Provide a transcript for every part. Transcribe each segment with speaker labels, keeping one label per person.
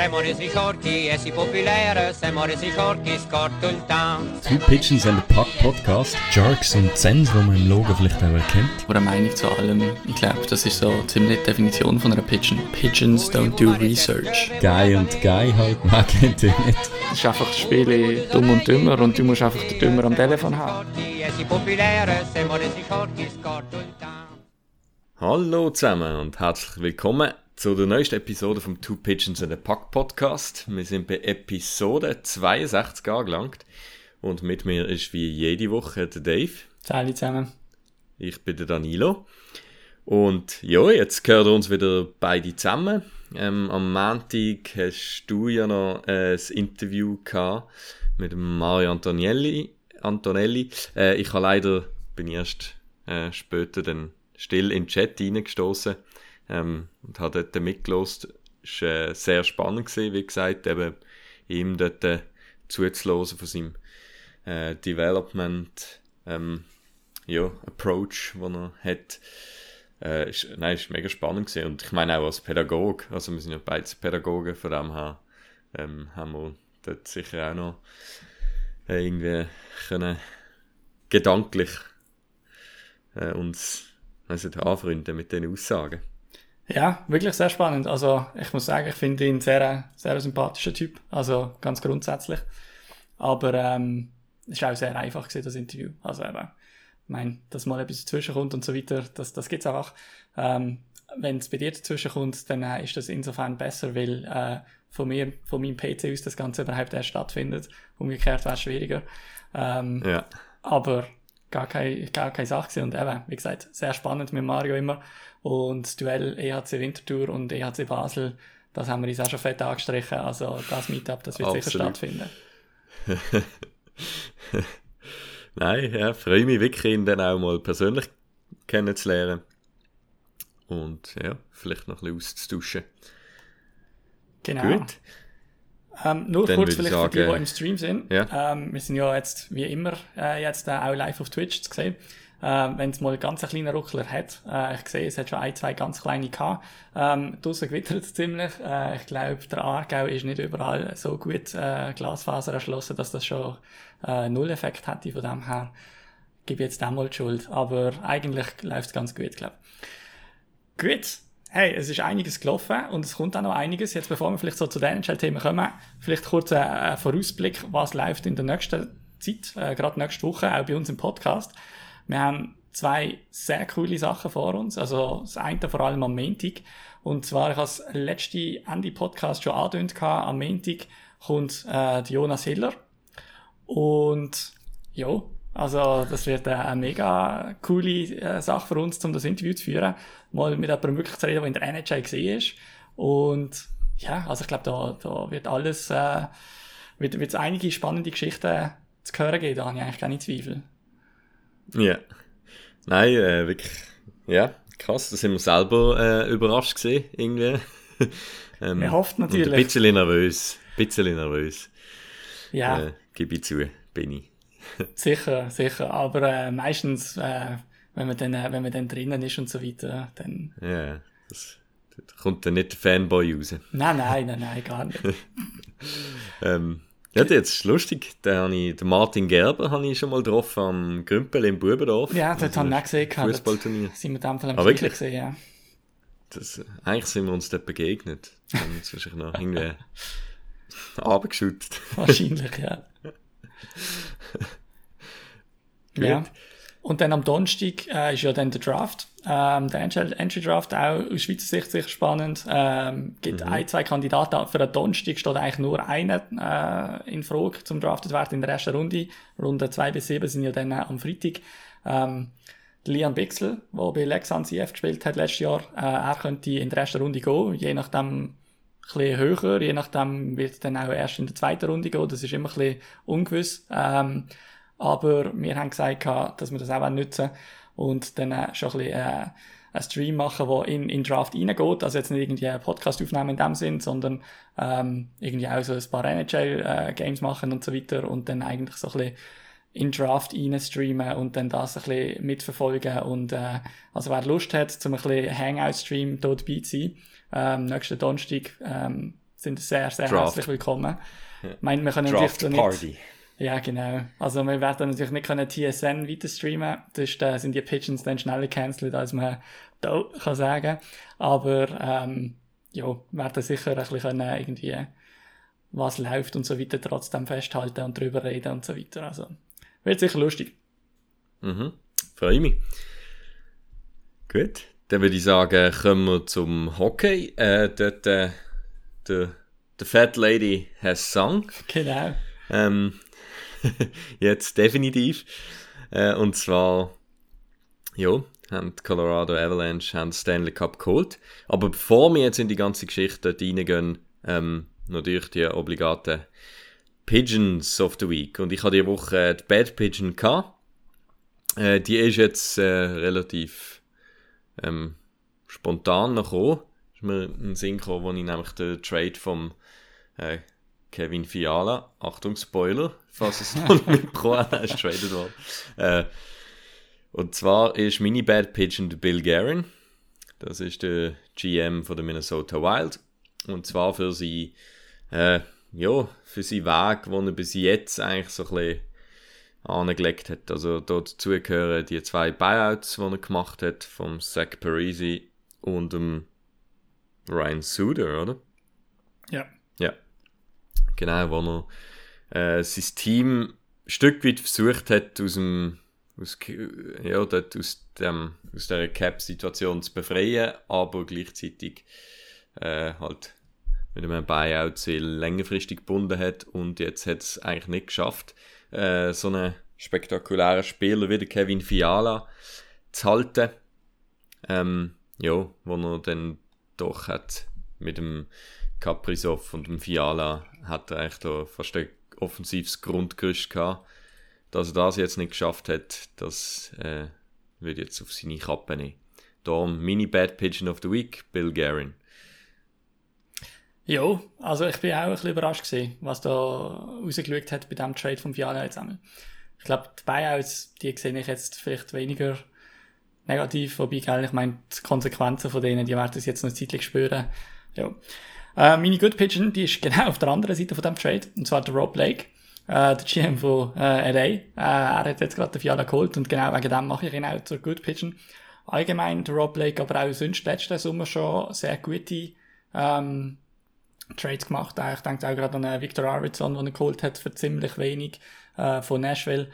Speaker 1: Siamo resi forti e si popolare, siamo resi forti, scorto il town.
Speaker 2: Two Pigeons and a Puck Podcast. Jerks und Zens, die man im Logo vielleicht auch erkennt.
Speaker 3: Oder eine Meinung zu allem. Ich glaube, das ist so ziemlich die Definition von einer Pigeon. Pigeons don't do research.
Speaker 2: Guy und Guy halt, man kennt ihn nicht.
Speaker 3: Es ist einfach das Spiel dumm und dümmer und du musst einfach den Dümmer am Telefon haben.
Speaker 4: Hallo zusammen und herzlich willkommen zu der neuesten Episode vom Two Pigeons and a Puck Podcast. Wir sind bei Episode 62 angelangt und mit mir ist wie jede Woche der Dave.
Speaker 3: Salut zusammen.
Speaker 4: Ich bin der Danilo. Und ja, jetzt gehört uns wieder beide zusammen. Ähm, am Montag hast du ja noch äh, ein Interview gehabt mit Mario Antonelli. Antonelli. Äh, ich habe leider, bin erst äh, später dann still in den Chat reingestoßen ähm, und habe dort mitgelost. Es war äh, sehr spannend, gewesen, wie gesagt, eben ihm dort äh, zuzuhören von seinem äh, Development ähm, ja, Approach, den er hat. Äh, ist, nein, ist mega spannend gewesen. und ich meine auch als Pädagoge, also wir sind ja beide Pädagogen, von dem her ähm, haben wir dort sicher auch noch äh, irgendwie können gedanklich äh, uns also anfreunden mit den Aussagen.
Speaker 3: Ja, wirklich sehr spannend. Also ich muss sagen, ich finde ihn sehr, sehr sympathischer Typ. Also ganz grundsätzlich. Aber ähm, es war auch sehr einfach gewesen, das Interview. Also eben, ich meine, dass mal etwas dazwischen kommt und so weiter, das, das gibt's einfach. Ähm, Wenn es bei dir dazwischen kommt, dann äh, ist das insofern besser, weil äh, von mir, von meinem PC aus das Ganze überhaupt erst stattfindet. Umgekehrt wäre es schwieriger. Ähm,
Speaker 4: Ja.
Speaker 3: aber gar keine, gar keine Sache gewesen. Und eben, wie gesagt, sehr spannend mit Mario immer. Und das Duell EHC Winterthur und EHC Basel, das haben wir uns auch schon fett angestrichen. Also das Meetup, das wird sicher
Speaker 4: Absolut.
Speaker 3: stattfinden.
Speaker 4: Nein, ja, freue mich wirklich, ihn dann auch mal persönlich kennenzulernen. Und ja, vielleicht noch ein bisschen auszutauschen.
Speaker 3: Genau.
Speaker 4: Gut.
Speaker 3: Ähm, nur
Speaker 4: Dann
Speaker 3: kurz vielleicht für die, die
Speaker 4: sagen,
Speaker 3: im Stream sind.
Speaker 4: ja.
Speaker 3: Ähm, wir sind ja jetzt wie immer äh, jetzt äh, auch live auf Twitch zu sehen. Ähm, Wenn es mal ganz einen kleinen Ruckler hat, äh, ich sehe, es hat schon ein, zwei ganz kleine gehabt. Ähm, draussen gewittert es ziemlich. Äh, ich glaube, der Aargau ist nicht überall so gut äh, Glasfaser erschlossen, dass das schon äh, Null-Effekt hätte. Von dem her ich jetzt auch mal die Schuld. Aber eigentlich läuft es ganz gut, glaube ich. Gut. Hey, es ist einiges gelaufen und es kommt auch noch einiges. Jetzt, bevor wir vielleicht so zu den NHL-Themen kommen, vielleicht kurz ein, ein Vorausblick, was läuft in der nächsten Zeit, äh, gerade nächste Woche, auch bei uns im Podcast. Wir haben zwei sehr coole Sachen vor uns. Also das eine vor allem am Montag. Und zwar, ich habe das letzte Ende Podcast schon angedeutet, am Montag kommt äh, Jonas Hiller. Und ja, also das wird äh, eine mega coole äh, Sache für uns, um das Interview zu führen. Mal mit jemandem wirklich zu reden, der in der NHL gesehen ist. Und ja, also ich glaube, da, da wird alles, äh, wird es einige spannende Geschichten zu hören geben, da habe ich eigentlich keine Zweifel.
Speaker 4: Ja. Nein, äh, wirklich, ja, krass, da sind wir selber äh, überrascht gesehen, irgendwie. ähm,
Speaker 3: Wir hoffen
Speaker 4: und Ein
Speaker 3: natürlich.
Speaker 4: bisschen nervös, ein bisschen nervös,
Speaker 3: Ja,
Speaker 4: äh, gebe ich zu, bin ich.
Speaker 3: sicher, sicher. Aber äh, meistens, äh, wenn, man dann, äh, wenn man dann drinnen ist und so weiter, dann.
Speaker 4: Ja, das, da kommt dann nicht der Fanboy raus.
Speaker 3: Nein, nein, nein, nein, gar nicht.
Speaker 4: Ähm, ja, jetzt ist lustig, den, habe ich, den Martin Gerber habe ich schon mal getroffen am Grümpel im Bubendorf.
Speaker 3: Ja, das haben wir auch gesehen.
Speaker 4: Fußballturnier.
Speaker 3: Das sind wir dann am
Speaker 4: Ah, wirklich?
Speaker 3: gesehen, ja.
Speaker 4: Das, eigentlich sind wir uns dort begegnet. Wir haben uns wahrscheinlich noch irgendwie abgeschüttet.
Speaker 3: Wahrscheinlich, ja. ja. Und dann am Donnerstag äh, ist ja dann der Draft. Ähm, der Entry Draft auch aus Schweizer Sicht sicher spannend. Ähm, gibt ein, zwei Kandidaten. Für den Donnerstag steht eigentlich nur einer äh, in Frage zum Drafted werden in der ersten Runde. Runde 2 bis 7 sind ja dann am Freitag. Ähm, Liam Bixel, der bei Lexan CF gespielt hat letztes Jahr, äh, er könnte in der ersten Runde gehen, je nachdem ein bisschen höher, je nachdem wird es dann auch erst in der zweiten Runde gehen, das ist immer ein bisschen ungewiss. Ähm, aber wir haben gesagt, dass wir das auch nutzen wollen und dann äh, schon ein bisschen äh, einen Stream machen, der in, in Draft reingeht. Also jetzt nicht irgendwie einen Podcast aufnehmen in dem Sinn, sondern ähm, irgendwie auch so ein paar NHL-Games machen und so weiter und dann eigentlich so ein bisschen in Draft rein streamen und dann das ein bisschen mitverfolgen und äh, also wer Lust hat, zum ein bisschen Hangout-Stream dort dabei zu sein, ähm, nächsten Donnerstag ähm, sind sehr, sehr
Speaker 4: Draft.
Speaker 3: herzlich willkommen. Ich meine, wir können
Speaker 4: Draft
Speaker 3: natürlich nicht,
Speaker 4: Party.
Speaker 3: Ja, genau. Also wir werden natürlich nicht können TSN weiter streamen. Sonst äh, sind die Pigeons dann schneller cancelled, als man da kann sagen. Aber ähm, ja, werden sicher ein bisschen können, irgendwie was läuft und so weiter trotzdem festhalten und drüber reden und so weiter. Also wird sicher lustig.
Speaker 4: Mhm. Freue mich. Gut. Dann würde ich sagen, kommen wir zum Hockey. Äh, dort, äh, der, der Fat Lady has sung.
Speaker 3: Genau.
Speaker 4: Ähm, jetzt definitiv. Äh, und zwar, ja, haben die Colorado Avalanche haben Stanley Cup geholt. Aber bevor wir jetzt in die ganze Geschichte reingehen, ähm, natürlich die obligaten Pigeons of the Week. Und ich hatte diese Woche die Bad Pigeon gehabt. Äh, die ist jetzt äh, relativ ähm, spontan noch gekommen. Ist mir in den Sinn gekommen, wo ich nämlich den Trade vom äh, Kevin Fiala, Achtung Spoiler, falls es noch mitbekommen hast, ist traded worden. Äh, und zwar ist meine Bad Pigeon der Bill Guerin. Das ist der GM von der Minnesota Wild. Und zwar für sie, äh, ja, für seinen Weg, den er bis jetzt eigentlich so ein bisschen angelegt hat. Also dazu gehören die zwei Buyouts, die er gemacht hat, vom Zach Parisi und dem Ryan Suder, oder?
Speaker 3: Ja.
Speaker 4: Ja. Genau, wo er äh, sein Team ein Stück weit versucht hat, aus dem aus, ja, dort aus, dem, aus dieser Cap-Situation zu befreien, aber gleichzeitig äh, halt mit einem Buyout sehr längerfristig gebunden hat und jetzt hat es eigentlich nicht geschafft, äh, so einen spektakulären Spieler wie Kevin Fiala zu halten. Ähm, ja, wo er dann doch hat mit dem Kaprizov und dem Fiala hat er eigentlich da fast offensives Grundgerüst gehabt. Dass er das jetzt nicht geschafft hat, das äh, wird jetzt auf seine Kappe nehmen. Darum Mini Bad Pigeon of the Week, Bill Guerin.
Speaker 3: Ja, also ich bin auch ein bisschen überrascht gewesen, was da rausgeschaut hat bei diesem Trade von Fiala jetzt einmal. Ich glaube, die Buyouts, die sehe ich jetzt vielleicht weniger negativ, wobei, gell, ich meine, die Konsequenzen von denen, die werden es jetzt noch eine Zeit spüren. Ja. Äh, meine Good Pigeon, die ist genau auf der anderen Seite von dem Trade, und zwar der Rob Blake, äh, der GM von äh, LA. Äh, er hat jetzt gerade den Fiala geholt und genau wegen dem mache ich ihn auch zur Good Pigeon. Allgemein der Rob Blake, aber auch sonst letzten Sommer schon sehr gute ähm, Trades gemacht. Äh, Ich denke auch gerade an äh, Victor Arvidsson, den er geholt hat für ziemlich wenig äh, von Nashville.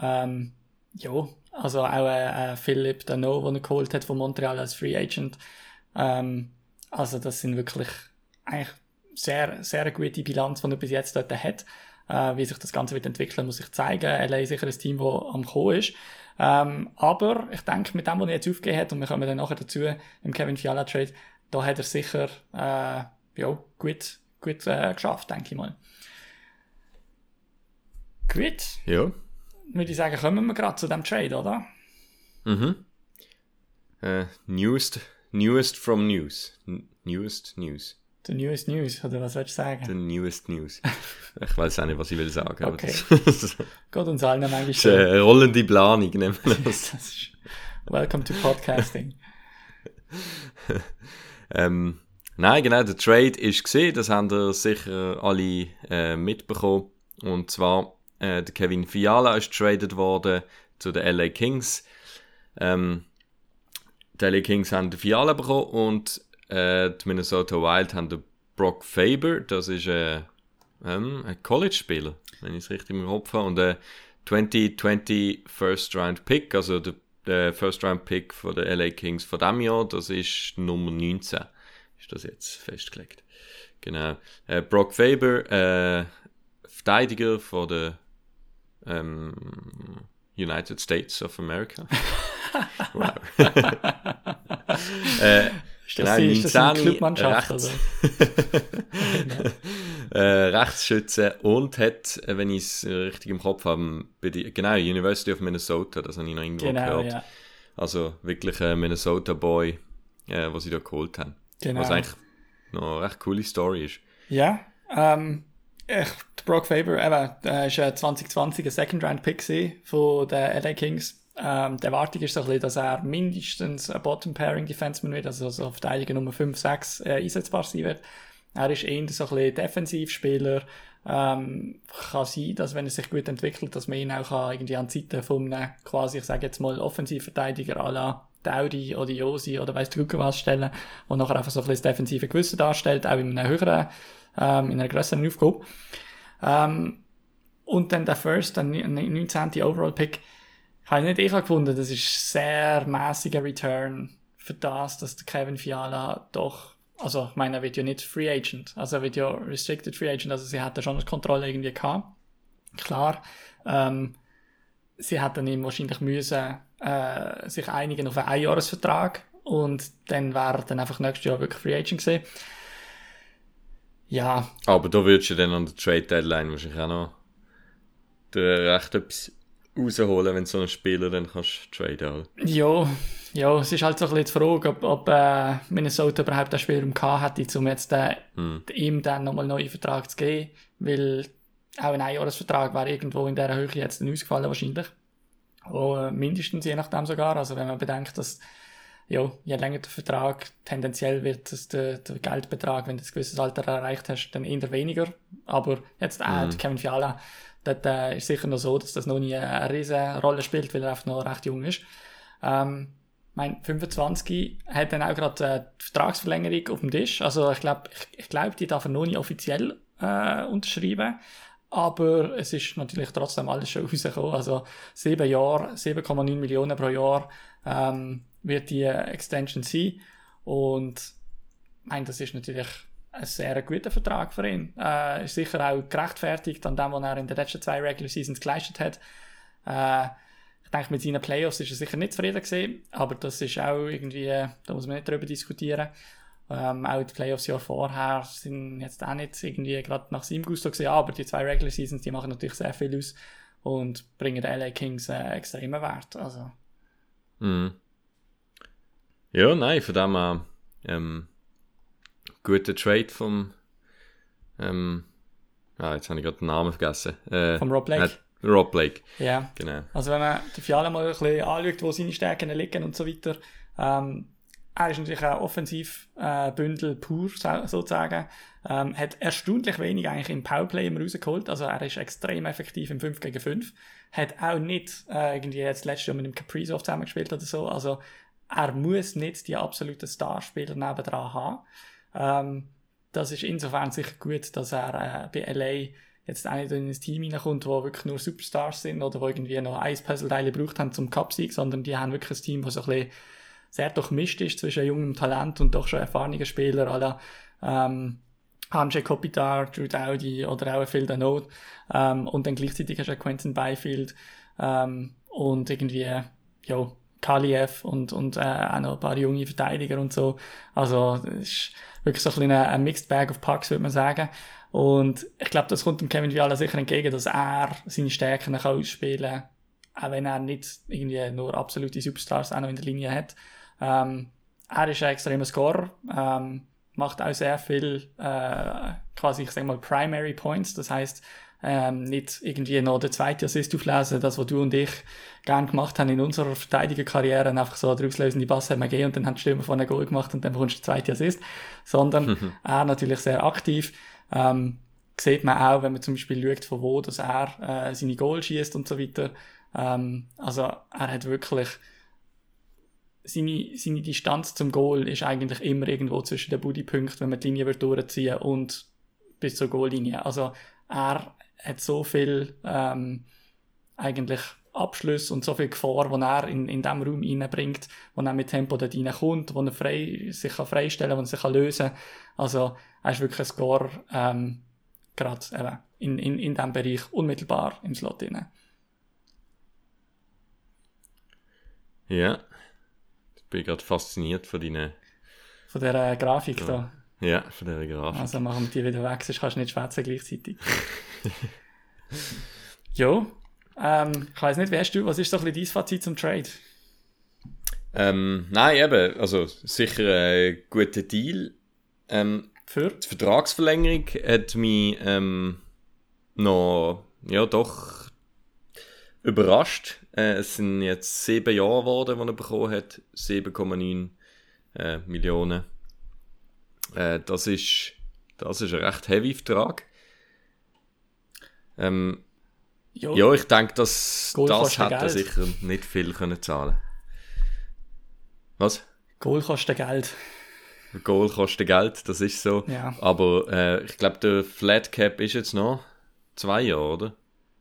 Speaker 3: Ähm, ja, also auch äh, äh, Philipp Dano, den er geholt hat von Montreal als Free Agent. Ähm, also das sind wirklich eigentlich sehr, sehr gute Bilanz, die er bis jetzt dort hat. Äh, wie sich das Ganze wird entwickeln, muss ich zeigen. LA ist sicher ein Team, das am Kommen ist. Ähm, aber ich denke, mit dem, was er jetzt aufgegeben hat, und wir kommen dann nachher dazu im Kevin Fiala Trade, da hat er sicher äh, ja, gut, gut äh, geschafft, denke ich mal. Gut,
Speaker 4: Ja.
Speaker 3: würde ich sagen, kommen wir gerade zu dem Trade, oder?
Speaker 4: Mhm. Äh, newest, newest from news. N newest news.
Speaker 3: The newest news, oder was willst du sagen?
Speaker 4: The newest news. ich weiß auch nicht, was ich will sagen.
Speaker 3: Okay.
Speaker 4: das, das
Speaker 3: Gott uns allen manchmal
Speaker 4: ist
Speaker 3: so.
Speaker 4: eine rollende Planung, nehmen wir das.
Speaker 3: Das ist, welcome to Podcasting.
Speaker 4: Ähm, nein, genau, der Trade ist gesehen, das haben ihr sicher alle äh, mitbekommen. Und zwar, äh, der Kevin Fiala ist traded worden zu den LA Kings. Ähm, die LA Kings haben den Fiala bekommen und äh, die Minnesota Wild haben den Brock Faber, das ist äh, ähm, ein College-Spieler, wenn ich es richtig im Kopf habe. Und äh, 2020 First Round Pick, also der, der First Round Pick von der LA Kings von diesem Jahr, das ist Nummer 19. Ist das jetzt festgelegt? Genau. Äh, Brock Faber, äh, Verteidiger von der ähm, United States of America. wow. äh, Genau,
Speaker 3: das, ist das eine
Speaker 4: 19
Speaker 3: Clubmannschaft?
Speaker 4: rechts. Äh, Rechtsschütze und hat, äh, wenn ich es richtig im Kopf habe, die, genau, University of Minnesota, das habe ich noch irgendwo
Speaker 3: Genau,
Speaker 4: gehört.
Speaker 3: ja.
Speaker 4: Also wirklich ein Minnesota-Boy, äh, was sie da geholt haben.
Speaker 3: Genau.
Speaker 4: Was eigentlich noch eine recht coole Story ist.
Speaker 3: Ja, ähm, ich, Brock Faber, eben, der ist äh, 2020 ein Second-Round-Pick von den LA Kings. Ähm, die Erwartung ist so ein bisschen, dass er mindestens ein Bottom-Pairing-Defenseman wird, also so Verteidiger Nummer 5, 6 äh, einsetzbar sein wird. Er ist eher so ein bisschen Defensivspieler. Ähm, kann sein, dass wenn er sich gut entwickelt, dass man ihn auch kann, irgendwie an Seite von einem, quasi, ich sage jetzt mal, Offensivverteidiger à la Daudi oder Josi oder weiss der was stellen, und nachher einfach so ein bisschen das defensive Gewissen darstellt, auch in einer höheren, ähm, in einer größeren Aufgabe. Ähm, und dann der First, der 19. Overall Pick, habe ich nicht ich gefunden, das ist sehr mäßiger Return für das, dass der Kevin Fiala doch, also ich meine, er wird ja nicht Free Agent, also er wird ja Restricted Free Agent, also sie hat da schon eine Kontrolle irgendwie gehabt. Klar, ähm, sie hätten ihm wahrscheinlich müssen, äh, sich einigen auf einen Einjahresvertrag und dann wäre er dann einfach nächstes Jahr wirklich Free Agent gewesen. Ja.
Speaker 4: Aber da würdest du dann an der Trade Deadline wahrscheinlich auch noch recht etwas rausholen, wenn so ein Spieler dann kannst traden
Speaker 3: Ja, ja, es ist halt so ein bisschen die Frage, ob, ob äh, Minnesota überhaupt den Spielraum gehabt hätte, um jetzt äh, hm. ihm dann nochmal einen neuen Vertrag zu geben, weil auch ein Einjahresvertrag wäre irgendwo in dieser Höhe jetzt ausgefallen wahrscheinlich. Oh, mindestens je nachdem sogar, also wenn man bedenkt, dass ja, je länger der Vertrag tendenziell wird dass der, der Geldbetrag, wenn du ein gewisses Alter erreicht hast, dann eher weniger. Aber jetzt auch mhm. Kevin Fiala, dort äh, ist sicher noch so, dass das noch nie eine riesige Rolle spielt, weil er einfach noch recht jung ist. Ähm, mein 25 hat dann auch gerade äh, die Vertragsverlängerung auf dem Tisch. Also ich glaube, ich, ich glaube, die darf er noch nicht offiziell äh, unterschreiben. Aber es ist natürlich trotzdem alles schon rausgekommen. Also sieben Jahre, 7,9 Millionen pro Jahr ähm, wird die Extension sein. Und ich meine, das ist natürlich ein sehr guter Vertrag für ihn. Äh, ist sicher auch gerechtfertigt an dem, was er in den letzten zwei Regular Seasons geleistet hat. Äh, ich denke, mit seinen Playoffs ist er sicher nicht zufrieden gewesen, aber das ist auch irgendwie, da muss man nicht drüber diskutieren. Ähm, auch die Playoffs Jahr vorher sind jetzt auch nicht irgendwie gerade nach seinem Gusto gesehen, aber die zwei Regular Seasons, die machen natürlich sehr viel aus und bringen den LA Kings äh, extremen Wert. Also.
Speaker 4: Mhm. Ja, nein, von dem her, ähm, guter Trade vom, ähm, ah, jetzt habe ich gerade den Namen vergessen.
Speaker 3: Äh, vom Rob Blake.
Speaker 4: Äh, Rob Blake.
Speaker 3: Ja.
Speaker 4: Genau.
Speaker 3: Also wenn man die Fiala mal ein bisschen anschaut, wo seine Stärken liegen und so weiter, ähm, er ist natürlich ein Offensivbündel äh, pur, sozusagen. Ähm, hat erstaunlich wenig eigentlich im Powerplay immer rausgeholt. Also er ist extrem effektiv im 5 gegen 5. Hat auch nicht äh, irgendwie jetzt letztes Jahr mit dem Kaprizov zusammengespielt oder so. Also er muss nicht die absoluten Starspieler nebendran haben. Ähm, das ist insofern sicher gut, dass er äh, bei LA jetzt auch nicht in ein Team hineinkommt, wo wirklich nur Superstars sind oder wo irgendwie noch ein Puzzleteile braucht haben zum Cup-Sieg, sondern die haben wirklich ein Team, das so ein bisschen sehr durchmischt ist zwischen jungem Talent und doch schon erfahrenen Spielern, aller ähm, Hanjay Kopitar, Drew Dowdy oder auch Phil Danot ähm, und dann gleichzeitig hast du Quentin Byfield ähm, und irgendwie, ja, Kaliev und, und äh, auch noch ein paar junge Verteidiger und so. Also, es ist wirklich so ein bisschen ein Mixed Bag of Pucks, würde man sagen. Und ich glaube, das kommt dem Kevin Viala sicher entgegen, dass er seine Stärken kann ausspielen kann, auch wenn er nicht irgendwie nur absolute Superstars auch noch in der Linie hat. Ähm, er ist ein extremer Scorer, ähm, macht auch sehr viel, äh, quasi, ich sag mal, Primary Points. Das heißt, ähm, nicht irgendwie noch der zweite Assist auflesen, das, was du und ich gern gemacht haben in unserer Verteidigerkarriere, einfach so der auslösende Pass haben wir gegeben und dann haben die Stürmer vorne Goal gemacht und dann bekommst du den zweiten Assist, sondern er natürlich sehr aktiv. Ähm, sieht man auch, wenn man zum Beispiel schaut, von wo dass er äh, seine Goal schießt und so weiter. Ähm, also er hat wirklich seine, seine Distanz zum Goal ist eigentlich immer irgendwo zwischen den Buddypunkten, wenn man die Linie durchziehen und bis zur Goallinie. Also er hat so viel ähm, eigentlich Abschluss und so viel Gefahr, die er in, in diesem Raum reinbringt, wo er mit Tempo dort reinkommt, wo er frei, sich kann freistellen kann, wo er sich kann lösen kann. Also er ist wirklich ein Score, ähm, gerade in, in, in diesem Bereich unmittelbar im Slot drin.
Speaker 4: Ja, bin gerade fasziniert von deinen...
Speaker 3: Von dieser Grafik ja. da.
Speaker 4: Ja, von dieser Grafik.
Speaker 3: Also machen wir die wieder weg, sonst kannst du nicht schwätzen gleichzeitig. jo, ähm, ich weiß nicht, hast du, was ist so ein bisschen dein Fazit zum Trade?
Speaker 4: Ähm, nein, eben, also sicher ein guter Deal. Ähm,
Speaker 3: Für?
Speaker 4: Die Vertragsverlängerung hat mich ähm, noch, ja doch, überrascht. Äh, es sind jetzt sieben Jahre geworden, die er bekommen hat. 7,9 äh, Millionen. Äh, das ist Das ist ein recht heavy Vertrag. Ähm,
Speaker 3: Jo,
Speaker 4: ja, ich denke, dass
Speaker 3: Goal
Speaker 4: das hätte
Speaker 3: Geld.
Speaker 4: sicher nicht viel können zahlen Was?
Speaker 3: Goal kostet Geld.
Speaker 4: Goal kostet Geld, das ist so.
Speaker 3: Ja.
Speaker 4: Aber äh, ich glaube, der Flat Cap ist jetzt noch zwei Jahre, oder?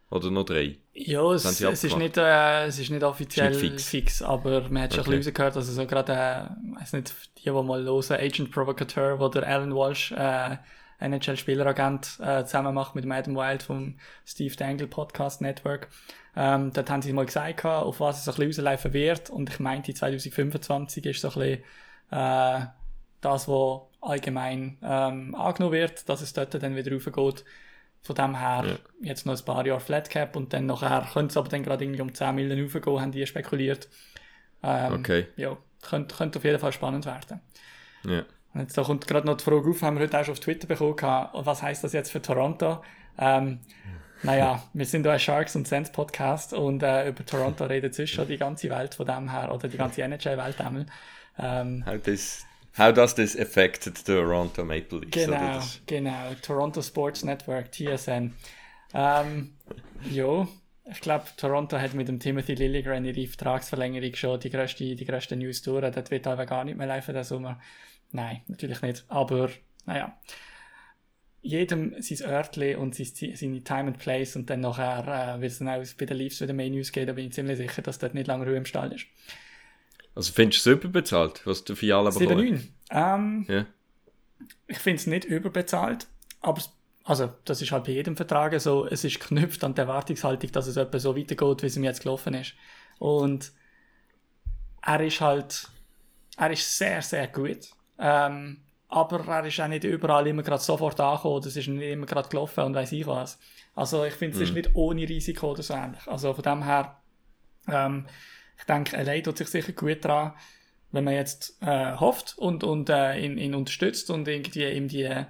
Speaker 4: Oder noch drei?
Speaker 3: Ja, es, es, ist nicht, äh, es ist nicht offiziell
Speaker 4: Ist nicht
Speaker 3: fix.
Speaker 4: fix.
Speaker 3: aber man hat schon
Speaker 4: Okay.
Speaker 3: ein bisschen rausgehört, dass er so gerade, äh, weiß nicht, die, die mal hören, Agent Provocateur, wo der Alan Walsh, äh, NHL-Spieleragent, äh, zusammen macht mit dem Adam Wild vom Steve Dangle Podcast Network. Ähm, dort haben sie mal gesagt, gehabt, auf was es ein bisschen rauslaufen wird. Und ich meinte, 2025 ist so ein bisschen, äh, das, was allgemein ähm, angenommen wird, dass es dort dann wieder raufgeht. Von dem her
Speaker 4: Ja.
Speaker 3: jetzt noch ein paar Jahre Flat Cap und dann nachher könnte es aber dann gerade irgendwie um 10 Millionen raufgehen, haben die spekuliert. Ähm,
Speaker 4: Okay.
Speaker 3: Ja, könnte, könnte auf jeden Fall spannend werden.
Speaker 4: Ja.
Speaker 3: Und jetzt da kommt gerade noch die Frage auf, haben wir heute auch schon auf Twitter bekommen, was heißt das jetzt für Toronto? Ähm, naja, wir sind da ein Sharks und Sense Podcast und äh, über Toronto redet sonst schon die ganze Welt von dem her, oder die ganze NHL-Welt einmal. Ähm,
Speaker 4: How, this, how does this affect the Toronto Maple Leafs?
Speaker 3: Genau, genau. Toronto Sports Network, TSN. Ähm, ja, ich glaube, Toronto hat mit dem Timothy Lilligren ihre Vertragsverlängerung schon die grösste, die grösste News durch. Das wird aber gar nicht mehr laufen, der Sommer. Nein, natürlich nicht. Aber, naja. Jedem sein Örtli und sein, seine Time and Place und dann nachher äh, wird es dann auch bei den Leafs wieder mehr News geben. Da bin ich ziemlich sicher, dass dort nicht lange Ruhe im Stall ist.
Speaker 4: Also findest du es überbezahlt, was der Fiala bekommt?
Speaker 3: 7-9. Ähm,
Speaker 4: Ja.
Speaker 3: ich finde es nicht überbezahlt, aber also, das ist halt bei jedem Vertrag so, es ist geknüpft an die Erwartungshaltung, dass es etwa so weitergeht, wie es ihm jetzt gelaufen ist. Und er ist halt, er ist sehr, sehr gut. Ähm, aber er ist auch nicht überall immer gerade sofort angekommen, es ist nicht immer gerade gelaufen und weiss ich was. Also ich finde, es ist nicht ohne Risiko oder so ähnlich. Also von dem her, ähm, ich denke, LA tut sich sicher gut dran, wenn man jetzt äh, hofft und, und äh, ihn, ihn unterstützt und irgendwie ihm die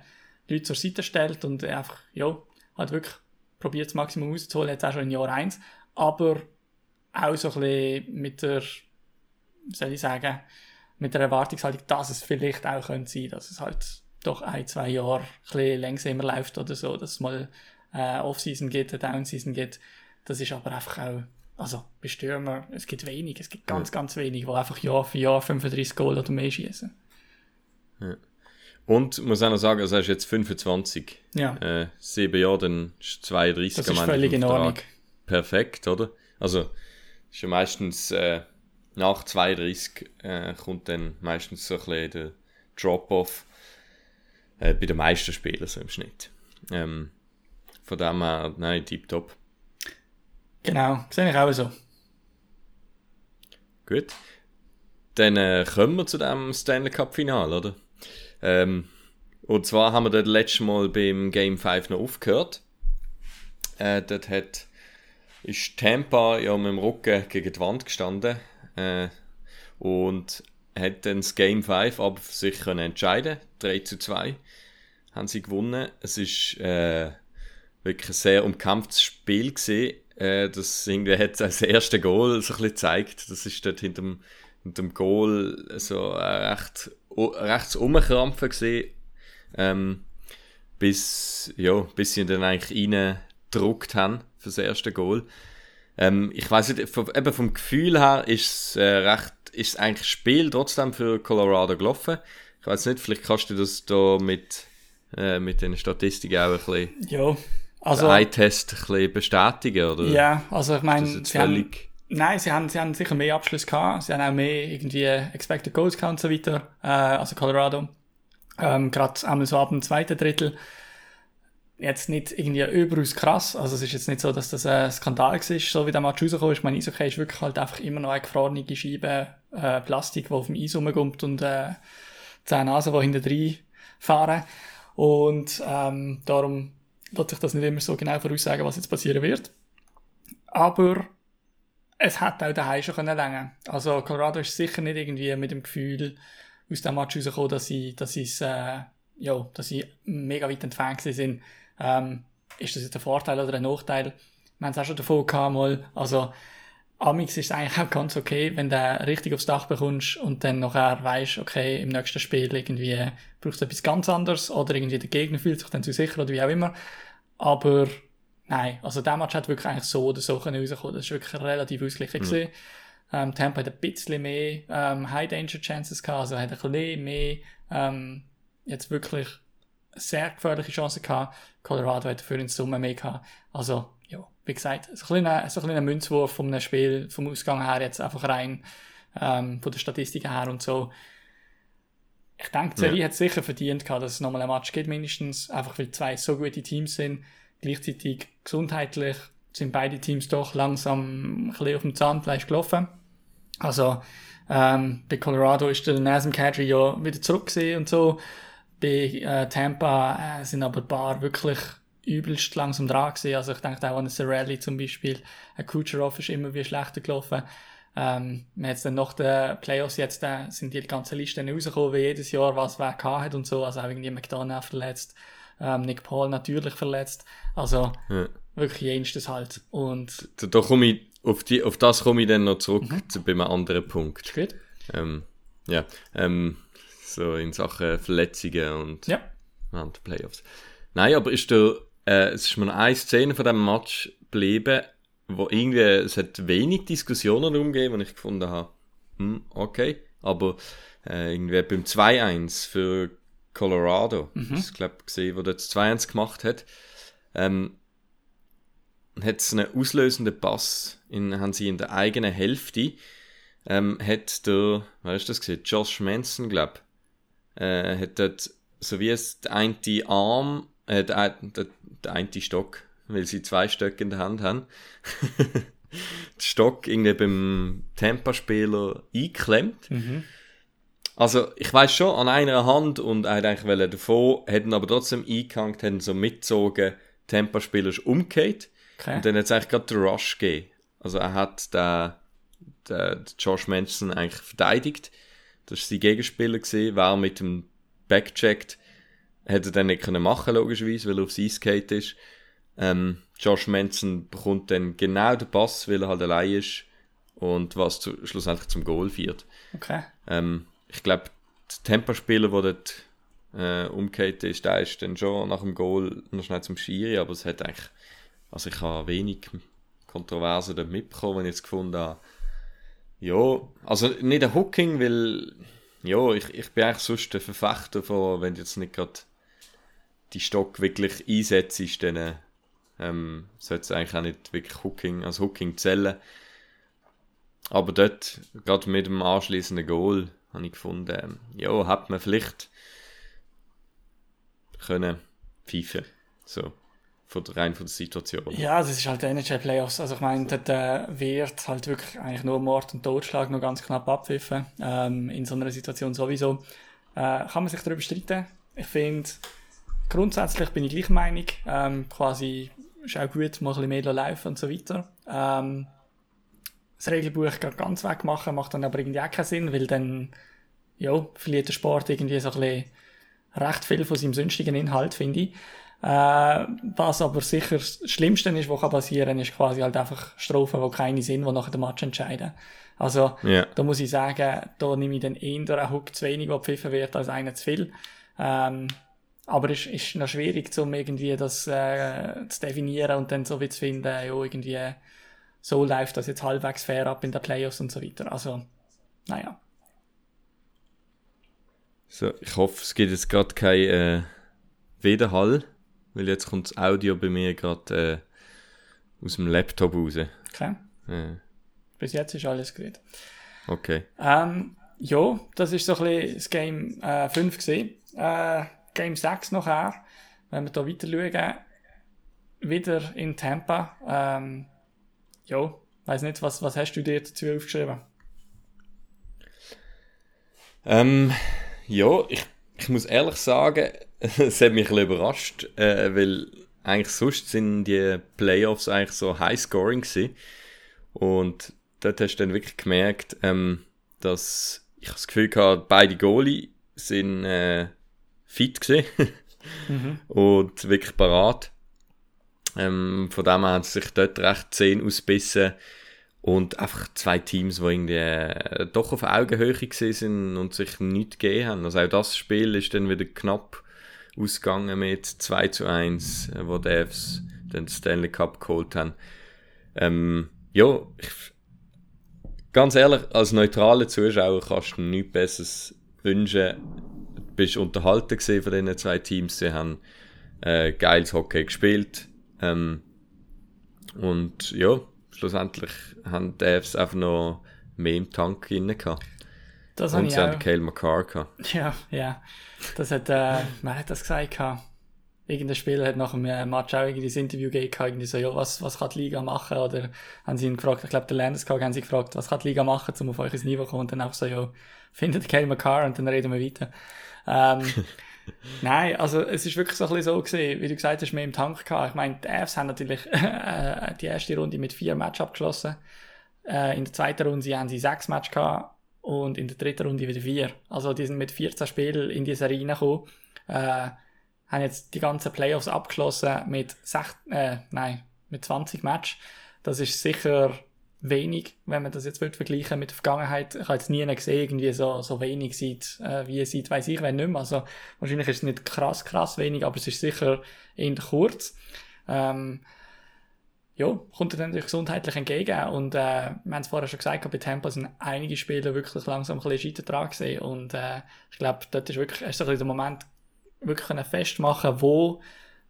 Speaker 3: Leute zur Seite stellt und einfach, ja, halt wirklich probiert das Maximum rauszuholen, jetzt auch schon in Jahr 1, aber auch so ein bisschen mit der, soll ich sagen, mit der Erwartungshaltung, dass es vielleicht auch könnte sein, dass es halt doch ein, zwei Jahre ein bisschen langsamer läuft oder so, dass es mal äh, Off-Season gibt, eine Down-Season gibt. Das ist aber einfach auch, also bei Stürmer, es gibt wenig, es gibt ganz, ganz wenig, die einfach Jahr für Jahr 35 Goal oder mehr schießen.
Speaker 4: Und muss auch noch sagen, also er ist jetzt 25.
Speaker 3: Ja,
Speaker 4: Äh, sieben Jahre, dann ist 32
Speaker 3: das ist völlig in. Ordnung.
Speaker 4: Perfekt, oder? Also, ist ja meistens äh, nach 32 äh, kommt dann meistens so ein bisschen der Drop-Off äh, bei den meisten Spielern so im Schnitt. Ähm, von dem her, nein, tipptopp.
Speaker 3: Genau, sehe ich auch so.
Speaker 4: Gut. Dann äh, kommen wir zu dem Stanley Cup Final, oder? Ähm, und zwar haben wir dort letztes Mal beim Game 5 noch aufgehört. Äh, dort hat, ist Tampa ja mit dem Rücken gegen die Wand gestanden äh, und hat dann das Game 5 aber für sich können entscheiden 3 zu 2 haben sie gewonnen. Es ist äh, wirklich ein sehr umkämpftes Spiel gesehen. Äh, das irgendwie hat das erste Goal so gezeigt. Das ist dort hinter dem, hinter dem Goal so äh, recht, rechts umkrampfen gesehen. Ähm, bis, ja, bis sie ihn dann eigentlich reingedruckt haben für das erste Goal. Ähm, ich weiß nicht, vom, eben vom Gefühl her ist es äh, eigentlich Spiel trotzdem für Colorado gelaufen. Ich weiß nicht, vielleicht kannst du das da mit, äh, mit den Statistiken auch ein bisschen,
Speaker 3: Ja, also,
Speaker 4: den Eye-Test ein bisschen bestätigen, oder?
Speaker 3: ja, also ich meine, sie haben, nein, sie haben, sie haben sicher mehr Abschluss gehabt, sie haben auch mehr irgendwie Expected Goals gehabt und so weiter, äh, also Colorado. Ähm, Gerade einmal so ab dem zweiten Drittel. Jetzt nicht irgendwie überaus krass, also es ist jetzt nicht so, dass das ein Skandal war, so wie der Match rausgekommen ist. Ich meine, Eishockey ist wirklich halt einfach immer noch eine gefrorene Scheibe äh, Plastik, die auf dem Eis rumkommt und äh, zehn Nasen, die hinter drin fahren. Und ähm, darum lässt sich das nicht immer so genau voraussagen, was jetzt passieren wird. Aber es hat auch daheim schon können länger. Also Colorado ist sicher nicht irgendwie mit dem Gefühl aus dem Match rausgekommen, dass sie, dass sie, äh, ja, dass sie mega weit entfernt sind. Ähm, ist das jetzt ein Vorteil oder ein Nachteil? Wir haben es auch schon davon gehabt, mal. Also, Amix ist es eigentlich auch ganz okay, wenn du richtig aufs Dach bekommst und dann nachher weißt, okay, im nächsten Spiel irgendwie brauchst du etwas ganz anderes oder irgendwie der Gegner fühlt sich dann zu sicher oder wie auch immer. Aber nein, also der Match hat wirklich eigentlich so oder so können rauskommen. Das ist wirklich relativ ausgeglichen mhm. gewesen. Ähm, Tampa hat ein bisschen mehr ähm, High Danger Chances gehabt, also hat ein bisschen mehr ähm, jetzt wirklich sehr gefährliche Chancen gehabt. Colorado hat dafür in Summe mehr gehabt. Also wie gesagt, so ein kleiner, so ein kleiner Münzwurf von einem Spiel, vom Ausgang her jetzt einfach rein, ähm, von der Statistik her und so. Ich denke, die Serie ja. hat sicher verdient gehabt, dass es nochmal ein Match gibt, mindestens, einfach weil zwei so gute Teams sind. Gleichzeitig gesundheitlich sind beide Teams doch langsam ein bisschen auf dem Zahnfleisch gelaufen. Also, ähm, bei Colorado ist der Nasm Kadri ja wieder zurück und so. Bei äh, Tampa äh, sind aber ein paar wirklich übelst langsam dran gewesen. Also ich denke auch an Rally zum Beispiel. Ein Kucherov ist immer wie schlechter gelaufen. Ähm, jetzt dann nach den Playoffs jetzt äh, sind die ganzen Listen rausgekommen, wie jedes Jahr, was wer hat und so. Also auch irgendwie McDonough verletzt, ähm, Nick Paul natürlich verletzt. Also ja. wirklich jenstes halt. Und
Speaker 4: da, da komme ich, auf, die, auf das komme ich dann noch zurück mhm. zu, bei einem anderen Punkt.
Speaker 3: Gut.
Speaker 4: Ähm, ja, ähm, so in Sachen Verletzungen und
Speaker 3: ja.
Speaker 4: während Playoffs. Nein, aber ist der äh, es ist mir eine Szene von diesem Match geblieben, wo irgendwie, es hat wenig Diskussionen darum gegeben, wo ich gefunden habe, hm, okay, aber äh, irgendwie beim 2-1 für Colorado, mhm. ich glaube gesehen, wo der 2-1 gemacht hat, ähm, hat es einen auslösenden Pass, in, haben sie in der eigenen Hälfte, ähm, hat der, wer ist das gesehen, Josh Manson, glaube äh, hat dort, so wie es der eine Arm äh, der, der, der eine Stock, weil sie zwei Stöcke in der Hand haben. den Stock irgendwie beim Temperspieler eingeklemmt. Mhm. Also, ich weiß schon, an einer Hand und er hat eigentlich davon, hätten aber trotzdem eingehängt, hätten so mitgezogen, Temperspieler ist umgekehrt. Okay. Und dann hat es eigentlich gerade den Rush gegeben. Also, er hat den, den, Josh Manson eigentlich verteidigt. Das war sein Gegenspieler, gewesen, war mit dem Backcheckt Hätte er dann nicht können machen logischerweise, weil er aufs Eiskate ist. Ähm, Josh Manson bekommt dann genau den Pass, weil er halt allein ist und was zu, schlussendlich zum Goal führt.
Speaker 3: Okay.
Speaker 4: Ähm, ich glaube, der Tempospieler, der dort äh, umgekehrt ist, der ist dann schon nach dem Goal noch schnell zum Schiri, aber es hat eigentlich, also ich habe wenig Kontroverse dort mitbekommen, wenn ich jetzt gefunden habe, ja, also nicht ein Hooking, weil, ja, ich, ich bin eigentlich sonst der Verfechter von, wenn jetzt nicht gerade die Stock wirklich einsetzt, dann ähm, sollte es eigentlich auch nicht wirklich Hooking, als Hooking zählen. Aber dort, gerade mit dem anschließenden Goal, habe ich gefunden, ähm, ja, hat man vielleicht können pfeifen. So. Von der, rein von der Situation.
Speaker 3: Ja, das ist halt NHL Playoffs. Also ich meine, dort äh, wird halt wirklich eigentlich nur Mord und Totschlag noch ganz knapp abpfiffen. Ähm, in so einer Situation sowieso. Äh, kann man sich darüber streiten. Ich finde, grundsätzlich bin ich gleich Meinung. Ähm, quasi ist auch gut, mal ein bisschen mehr laufen und so weiter. Ähm, das Regelbuch ganz wegmachen macht dann aber irgendwie auch keinen Sinn, weil dann ja, verliert der Sport irgendwie so ein bisschen recht viel von seinem sonstigen Inhalt, finde ich. Äh, was aber sicher das Schlimmste ist, was passieren kann, ist quasi halt einfach Strophen, die keine sind, die nachher den Match entscheiden. Also,
Speaker 4: yeah.
Speaker 3: da muss ich sagen, da nehme ich dann eher einen Hook zu wenig, der gepfiffen wird, als einen zu viel. Ähm, aber es ist noch schwierig, um irgendwie das äh, zu definieren und dann so wie zu finden, ja, irgendwie so läuft das jetzt halbwegs fair ab in der Playoffs und so weiter. Also, naja.
Speaker 4: So, ich hoffe, es gibt jetzt gerade kein äh, Widerhall, weil jetzt kommt das Audio bei mir gerade äh, aus dem Laptop raus.
Speaker 3: Okay.
Speaker 4: Ja.
Speaker 3: Bis jetzt ist alles gut.
Speaker 4: Okay.
Speaker 3: Ähm, ja, das ist so ein bisschen das Game äh, 5 gesehen. Äh, Game 6 nachher, wenn wir hier weiter schauen, wieder in Tampa. Ähm, ja, weiß nicht, was, was hast du dir dazu aufgeschrieben?
Speaker 4: Ähm, ja, ich, ich muss ehrlich sagen, es hat mich ein überrascht, äh, weil eigentlich sonst sind die Playoffs eigentlich so high-scoring gewesen. Und dort hast du dann wirklich gemerkt, ähm, dass ich das Gefühl hatte, beide Goalie sind äh, fit gesehen mhm. und wirklich parat. Ähm, von dem her haben sie sich dort recht zehn ausbissen und einfach zwei Teams, die irgendwie äh, doch auf Augenhöhe sind und sich nichts gegeben haben. Also auch das Spiel ist dann wieder knapp ausgegangen mit 2 zu 1, äh, wo die Devs den Stanley Cup geholt haben. Ähm, ja, ich, ganz ehrlich, als neutraler Zuschauer kannst du nichts Besseres wünschen. Bist unterhalten von diesen zwei Teams. Sie haben äh, geiles Hockey gespielt. Ähm, und ja, schlussendlich haben die Devs einfach noch mehr im Tank drin gehabt.
Speaker 3: Das
Speaker 4: und sie
Speaker 3: auch.
Speaker 4: haben Cale McCarr gehabt.
Speaker 3: Ja, ja. Das hat, äh, wer hat das gesagt? gehabt? Irgendein Spieler hat nach dem äh, Match auch irgendwie das Interview gegeben, irgendwie so, ja, was, was kann die Liga machen? Oder haben sie ihn gefragt, ich glaube, der Landeskog haben sie gefragt, was kann die Liga machen, um auf euch ins Niveau zu kommen? Und dann auch so, ja, findet Kyle McCarr und dann reden wir weiter. Ähm, Nein, also es ist wirklich so ein bisschen so gewesen, wie du gesagt hast, mehr im Tank gehabt. Ich meine, die Avs haben natürlich äh, die erste Runde mit vier Matches abgeschlossen. Äh, in der zweiten Runde haben sie sechs Matches gehabt und in der dritten Runde wieder vier. Also die sind mit 14 Spielen in die Serie reingekommen. Äh, haben jetzt die ganzen Playoffs abgeschlossen mit, sech, äh, nein, mit 20 Matches. Das ist sicher wenig, wenn man das jetzt vergleichen mit der Vergangenheit. Ich habe jetzt nie gesehen, irgendwie so, so wenig sieht, äh, wie es sieht, weiss ich, wenn nicht mehr. Also, wahrscheinlich ist es nicht krass, krass wenig, aber es ist sicher eher kurz. Ähm, ja, kommt dann natürlich gesundheitlich entgegen. Und äh, wir haben es vorher schon gesagt, bei Tempo sind einige Spieler wirklich langsam ein bisschen Scheiter dran gesehen. Und äh, ich glaube, dort ist wirklich erst ein bisschen der Moment, wirklich festmachen, wo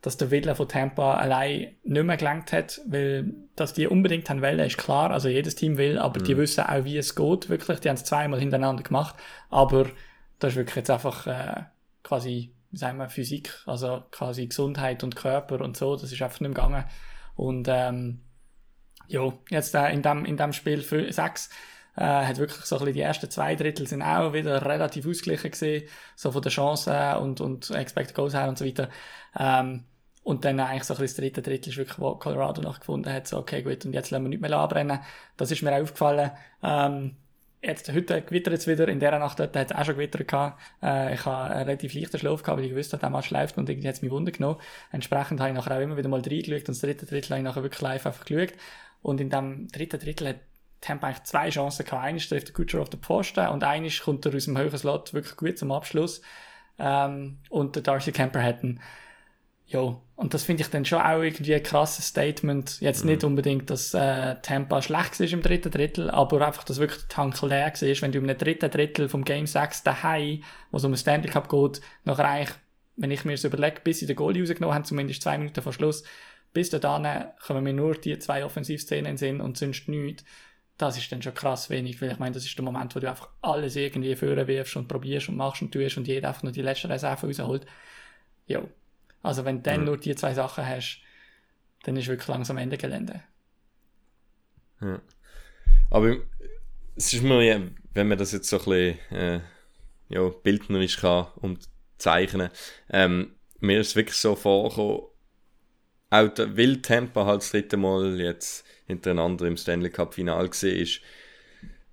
Speaker 3: dass der Wille von Tampa allein nicht mehr gelangt hat, weil dass die unbedingt haben wollen, ist klar, also jedes Team will, aber mhm. die wissen auch, wie es geht, wirklich, die haben es zweimal hintereinander gemacht, aber das ist wirklich jetzt einfach äh, quasi, wie sagen wir, Physik, also quasi Gesundheit und Körper und so, das ist einfach nicht mehr gegangen und ähm, ja, jetzt äh, in dem, in dem Spiel für 6 äh, hat wirklich so ein bisschen die ersten zwei Drittel sind auch wieder relativ ausgeglichen gesehen, so von der Chancen und, und Expected Goals her und so weiter. Ähm, und dann eigentlich so ein bisschen das dritte Drittel ist wirklich, wo Colorado noch gefunden hat, so, okay, gut, und jetzt lassen wir nicht mehr anbrennen. Das ist mir auch aufgefallen. Ähm, jetzt, heute gewittert es wieder, in dieser Nacht hat es auch schon gewittert gehabt. Äh, ich habe einen relativ leichten Schlaf gehabt, weil ich gewusst habe, der Match läuft und irgendwie hat es mich Wunder genommen. Entsprechend habe ich nachher auch immer wieder mal reingeschaut und das dritte Drittel habe ich nachher wirklich live einfach geschaut. Und in dem dritten Drittel hat Tampa eigentlich zwei Chancen gehabt. Eine trifft der Kutscher auf den Posten und eine kommt er aus dem höheren Slot wirklich gut zum Abschluss. Ähm, und der Darcy Camper hat einen ja, und das finde ich dann schon auch irgendwie ein krasses Statement. Jetzt mhm. nicht unbedingt, dass äh, Tampa schlecht ist im dritten Drittel, aber einfach, dass wirklich der Tank leer ist, wenn du im dritten Drittel vom Game 6 daheim, wo es um den Stanley Cup geht, nachher eigentlich, wenn ich mir das überlege, bis sie den Goal rausgenommen haben, zumindest zwei Minuten vor Schluss, bis dahin kommen mir nur die zwei Offensivszenen in Sinn und sonst nichts. Das ist dann schon krass wenig, weil ich meine, das ist der Moment, wo du einfach alles irgendwie führen wirfst und probierst und machst und tust und jeder einfach nur die letzte Reserve rausholt. Ja, also wenn du dann mhm. nur die zwei Sachen hast, dann ist wirklich langsam Ende Gelände.
Speaker 4: Ja. Aber es ist mir, ja, wenn man das jetzt so ein bisschen äh, ja, bildnerisch kann und zeichnen, ähm, mir ist es wirklich so vorgekommen, auch der Wildtempo halt das dritte Mal jetzt hintereinander im Stanley Cup Final gesehen ist,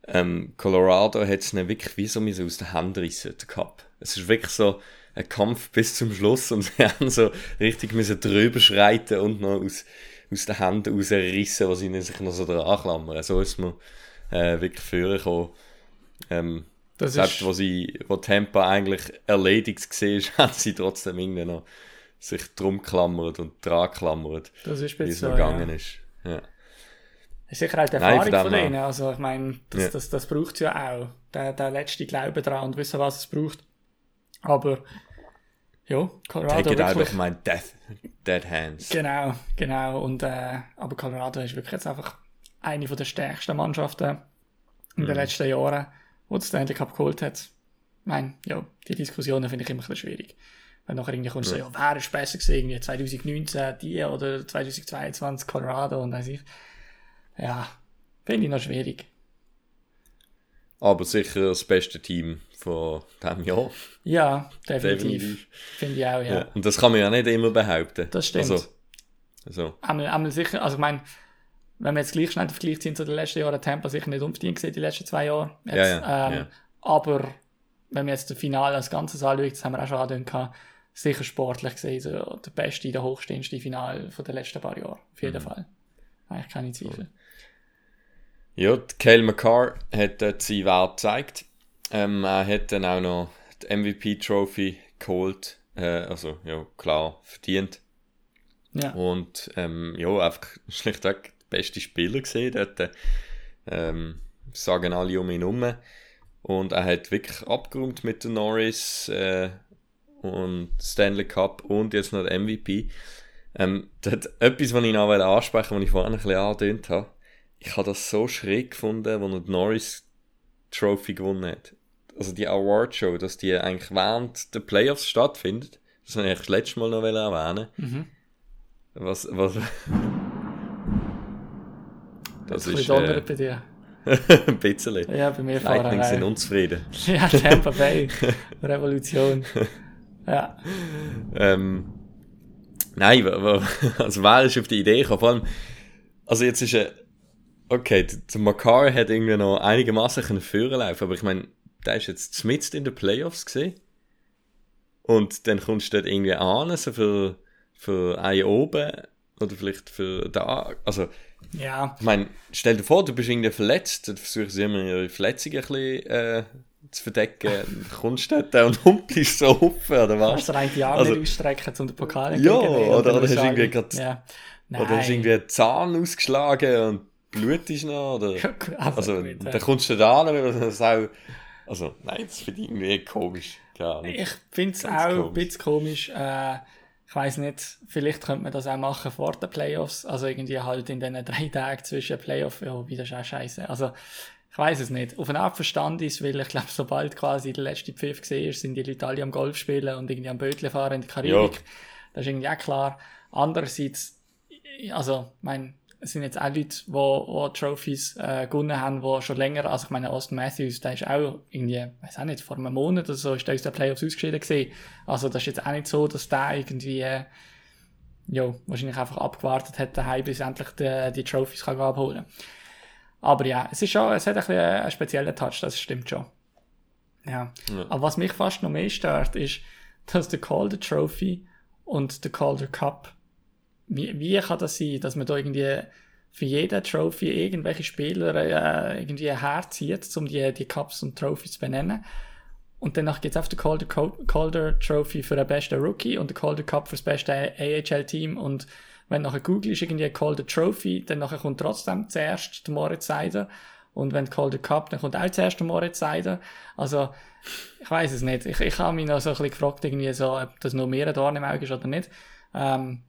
Speaker 4: ähm, Colorado hat es wirklich wie so aus der Hand gerissen, der Cup. Es ist wirklich so, ein Kampf bis zum Schluss und sie haben so richtig müssen drüber schreiten und noch aus, aus den Händen rausrissen, was ihnen sich noch so dran klammern. So ist man äh, wirklich vorgekommen. Ähm, das selbst ist... wo, sie, wo Tampa eigentlich erledigt war, haben sie trotzdem irgendwie noch sich drum klammert und dran klammert,
Speaker 3: das ist wie
Speaker 4: es
Speaker 3: so,
Speaker 4: gegangen
Speaker 3: ja.
Speaker 4: ist. Ja.
Speaker 3: Das ist sicher auch die Erfahrung Nein, von denen. Also ich meine, das, ja. das, das braucht es ja auch. Der, der letzte Glaube daran und wissen, was es braucht. Aber ja, Colorado
Speaker 4: Take it wirklich, out of my death, dead hands.
Speaker 3: Genau, genau. Und, äh, aber Colorado ist wirklich jetzt einfach eine der stärksten Mannschaften in den mhm. letzten Jahren, die das Stanley Cup geholt hat. Ich meine, ja, die Diskussionen finde ich immer ein bisschen schwierig. Wenn nachher irgendwie kommst, ja. so, ja, wer ist besser gewesen, irgendwie 2019 die oder 2022 Colorado und weiß ich. Ja, finde ich noch schwierig.
Speaker 4: Aber sicher das beste Team von diesem Jahr.
Speaker 3: Ja, definitiv. definitiv. Finde ich auch, ja. ja.
Speaker 4: Und das kann man ja nicht immer behaupten.
Speaker 3: Das stimmt.
Speaker 4: Also, also.
Speaker 3: Einmal, einmal sicher, also ich meine, wenn wir jetzt gleich schnell den Vergleich ziehen zu den letzten Jahren, Tampa sicher nicht unverdient gesehen, die letzten zwei Jahre. Jetzt, ja, ja, ähm, ja. Aber wenn wir jetzt das Finale als Ganzes anschauen, das haben wir auch schon angehört, sicher sportlich gesehen, so der beste, der hochstehendste Finale von den letzten paar Jahren. Auf jeden mhm. Fall. Eigentlich keine Zweifel.
Speaker 4: Ja, Kale McCarr hat dort seinen Wert gezeigt. Ähm, er hat dann auch noch die MVP-Trophy geholt. Äh, also, ja, klar, verdient.
Speaker 3: Ja.
Speaker 4: Und ähm, ja, einfach schlichtweg der beste Spieler gesehen dort. Ähm, sagen alle um ihn herum. Und er hat wirklich abgeräumt mit den Norris äh, und Stanley Cup und jetzt noch der MVP. Ähm, das hat etwas, was ich noch ansprechen wollte, was ich vorhin ein bisschen angedeutet habe. Ich habe das so schräg gefunden, als er die Norris Trophy gewonnen hat. Also die Award Show, dass die eigentlich während der Playoffs stattfindet. Das wollte ich das letzte Mal noch erwähnen.
Speaker 3: Mhm.
Speaker 4: Was, was,
Speaker 3: Das
Speaker 4: das
Speaker 3: ist ein bisschen
Speaker 4: äh,
Speaker 3: bei dir.
Speaker 4: ein bisschen.
Speaker 3: Ja, bei mir
Speaker 4: Lightning sind unzufrieden.
Speaker 3: Ja, Tampa Bay. Revolution. Ja.
Speaker 4: Ähm, nein, also wer ist auf die Idee gekommen? Vor allem, also jetzt ist er, okay, der Makar hat irgendwie noch einigermaßen führen laufen, aber ich meine, der ist jetzt mitten in den Playoffs gesehen und dann kommst du dort irgendwie an, so für, für einen oben oder vielleicht für da, also
Speaker 3: Ja.
Speaker 4: ich meine, stell dir vor, du bist irgendwie verletzt, dann versuchen sie immer ihre Verletzungen ein bisschen äh, zu verdecken, dann kommst du dort und humpelst so auf, oder was?
Speaker 3: Kannst du eigentlich die Arme
Speaker 4: Also-
Speaker 3: nicht ausstrecken, um den Pokal
Speaker 4: Ja,
Speaker 3: entgegenzunehmen und
Speaker 4: oder-
Speaker 3: dann
Speaker 4: oder hast irgendwie grad-
Speaker 3: Ja.
Speaker 4: Oder hast du irgendwie einen Zahn ausgeschlagen und Blut ist noch, oder?
Speaker 3: also,
Speaker 4: Also,
Speaker 3: gut,
Speaker 4: dann kommst du da an, und das auch, also, nein, das finde ich irgendwie komisch.
Speaker 3: Ich finde es auch ein
Speaker 4: komisch.
Speaker 3: bisschen komisch. Äh, ich weiß nicht, vielleicht könnte man das auch machen vor den Playoffs. Also irgendwie halt in diesen drei Tagen zwischen Playoff, ja, wie das ist auch scheiße. Also ich weiß es nicht. Auf eine Art verstand ist, weil ich glaube, sobald quasi der letzte Pfiff gesehen ist, sind die Leute alle am Golf spielen und irgendwie am Bötle fahren in der Karibik.
Speaker 4: Ja.
Speaker 3: Das ist irgendwie auch klar. Andererseits, also, ich es sind jetzt auch Leute, die, die Trophies äh, gewonnen haben, die schon länger, also ich meine, Austin Matthews, der ist auch irgendwie, weiß auch nicht, vor einem Monat oder so, ist der aus den Playoffs ausgeschieden gewesen. Also das ist jetzt auch nicht so, dass der irgendwie, äh, ja, wahrscheinlich einfach abgewartet hat, daheim, bis endlich die, die Trophies kann abholen Aber ja, es ist schon, es hat ein bisschen einen speziellen Touch, das stimmt schon. Ja.
Speaker 4: Ja.
Speaker 3: Aber was mich fast noch mehr stört, ist, dass der Calder Trophy und der Calder Cup, wie, wie kann das sein, dass man da irgendwie für jeden Trophy irgendwelche Spieler äh, irgendwie herzieht, um die, die Cups und Trophies zu benennen. Und danach gibt es auf den Calder, Calder Trophy für den besten Rookie und den Calder Cup für das beste AHL-Team. Und wenn nachher googelst, irgendwie Calder Trophy, dann nachher kommt trotzdem zuerst der Moritz Seider. Und wenn Calder Cup, dann kommt auch zuerst der Moritz Seider. Also, ich weiß es nicht. Ich, ich habe mich noch so ein bisschen gefragt, irgendwie so, ob das noch mehr Dorn im Auge ist oder nicht. Ähm,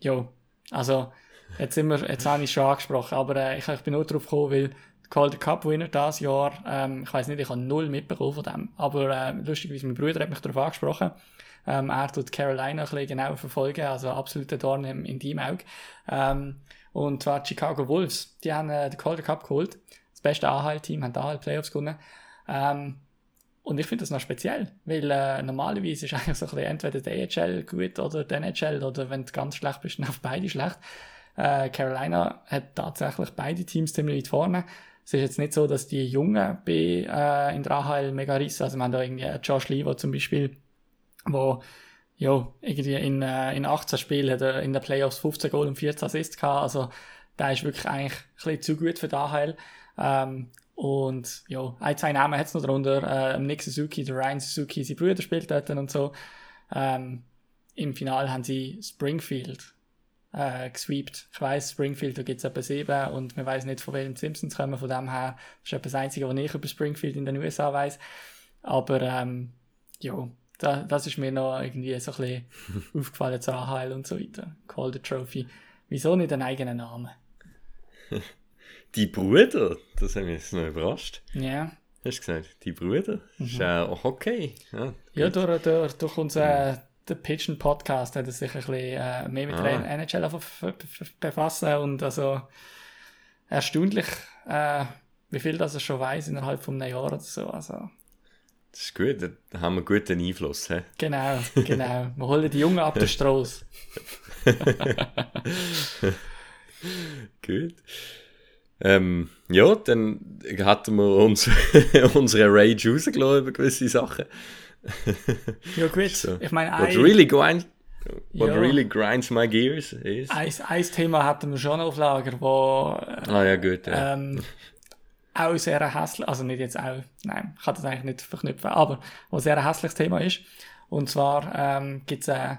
Speaker 3: jo, also, jetzt, sind wir, jetzt habe ich schon angesprochen, aber äh, ich, ich bin nur darauf gekommen, weil der Calder Cup Winner dieses Jahr, ähm, ich weiß nicht, ich habe null mitbekommen von dem, aber äh, lustigerweise, mein Bruder hat mich darauf angesprochen. Ähm, er tut Carolina ein bisschen genauer verfolgen, also absoluter Dorn im, in deinem Auge. Ähm, und zwar die Chicago Wolves, die haben äh, den Calder Cup geholt. Das beste AHL-Team, haben die AHL-Playoffs gewonnen. Ähm, und ich finde das noch speziell, weil äh, normalerweise ist eigentlich so ein bisschen entweder der AHL gut oder der NHL oder wenn du ganz schlecht bist, dann auf beide schlecht. Äh, Carolina hat tatsächlich beide Teams ziemlich weit vorne. Es ist jetzt nicht so, dass die Jungen bei, äh, in der AHL mega rissen. Also haben da irgendwie Josh Levo zum Beispiel, wo ja, irgendwie in, äh, in 18 Spielen hat er in den Playoffs 15 Goal und 14 Assists gehabt. Also der ist wirklich eigentlich ein bisschen zu gut für die AHL. Ähm, und ja, ein, zwei Namen hat es noch darunter. Äh, Nick Suzuki, der Ryan Suzuki, sein Bruder spielt dort und so. Ähm, Im Finale haben sie Springfield äh, gesweept. Ich weiss, Springfield, da gibt es etwa sieben und man weiß nicht, von welchen Simpsons kommen. Von dem her das ist etwa das Einzige, was ich über Springfield in den USA weiß. Aber ähm, ja, da, das ist mir noch irgendwie so ein bisschen aufgefallen zu AHL und so weiter. Calder Trophy. Wieso nicht einen eigenen Namen?
Speaker 4: Die Brüder, das hat mich jetzt noch überrascht.
Speaker 3: Ja.
Speaker 4: Hast du gesagt, die Brüder? Ist äh, auch okay. Ja,
Speaker 3: Mhm. Ja, durch, durch, durch unseren der Pigeon Podcast hat er sich ein bisschen äh, mehr mit
Speaker 4: Ah.
Speaker 3: der NHL bef- bef- befassen und also erstaunlich, äh, wie viel das er schon weiß innerhalb von einem Jahr oder so. Also,
Speaker 4: Das ist gut, da haben wir guten Einfluss. He?
Speaker 3: genau, genau. Wir holen die Jungen ab der Straße.
Speaker 4: Gut. Ähm, ja, dann hatten wir uns, unsere Rage rausgelassen über gewisse Sachen.
Speaker 3: Ja gut,
Speaker 4: So.
Speaker 3: ich meine,
Speaker 4: What
Speaker 3: ein,
Speaker 4: really, grind, what
Speaker 3: Ja.
Speaker 4: really grinds my gears is...
Speaker 3: ein, ein Thema hatten wir schon auf Lager, wo äh,
Speaker 4: Ah ja, gut. Ja.
Speaker 3: ähm, auch sehr hässlich, also nicht jetzt auch, nein, ich kann das eigentlich nicht verknüpfen, aber was sehr ein hässliches Thema ist. Und zwar ähm, gibt es einen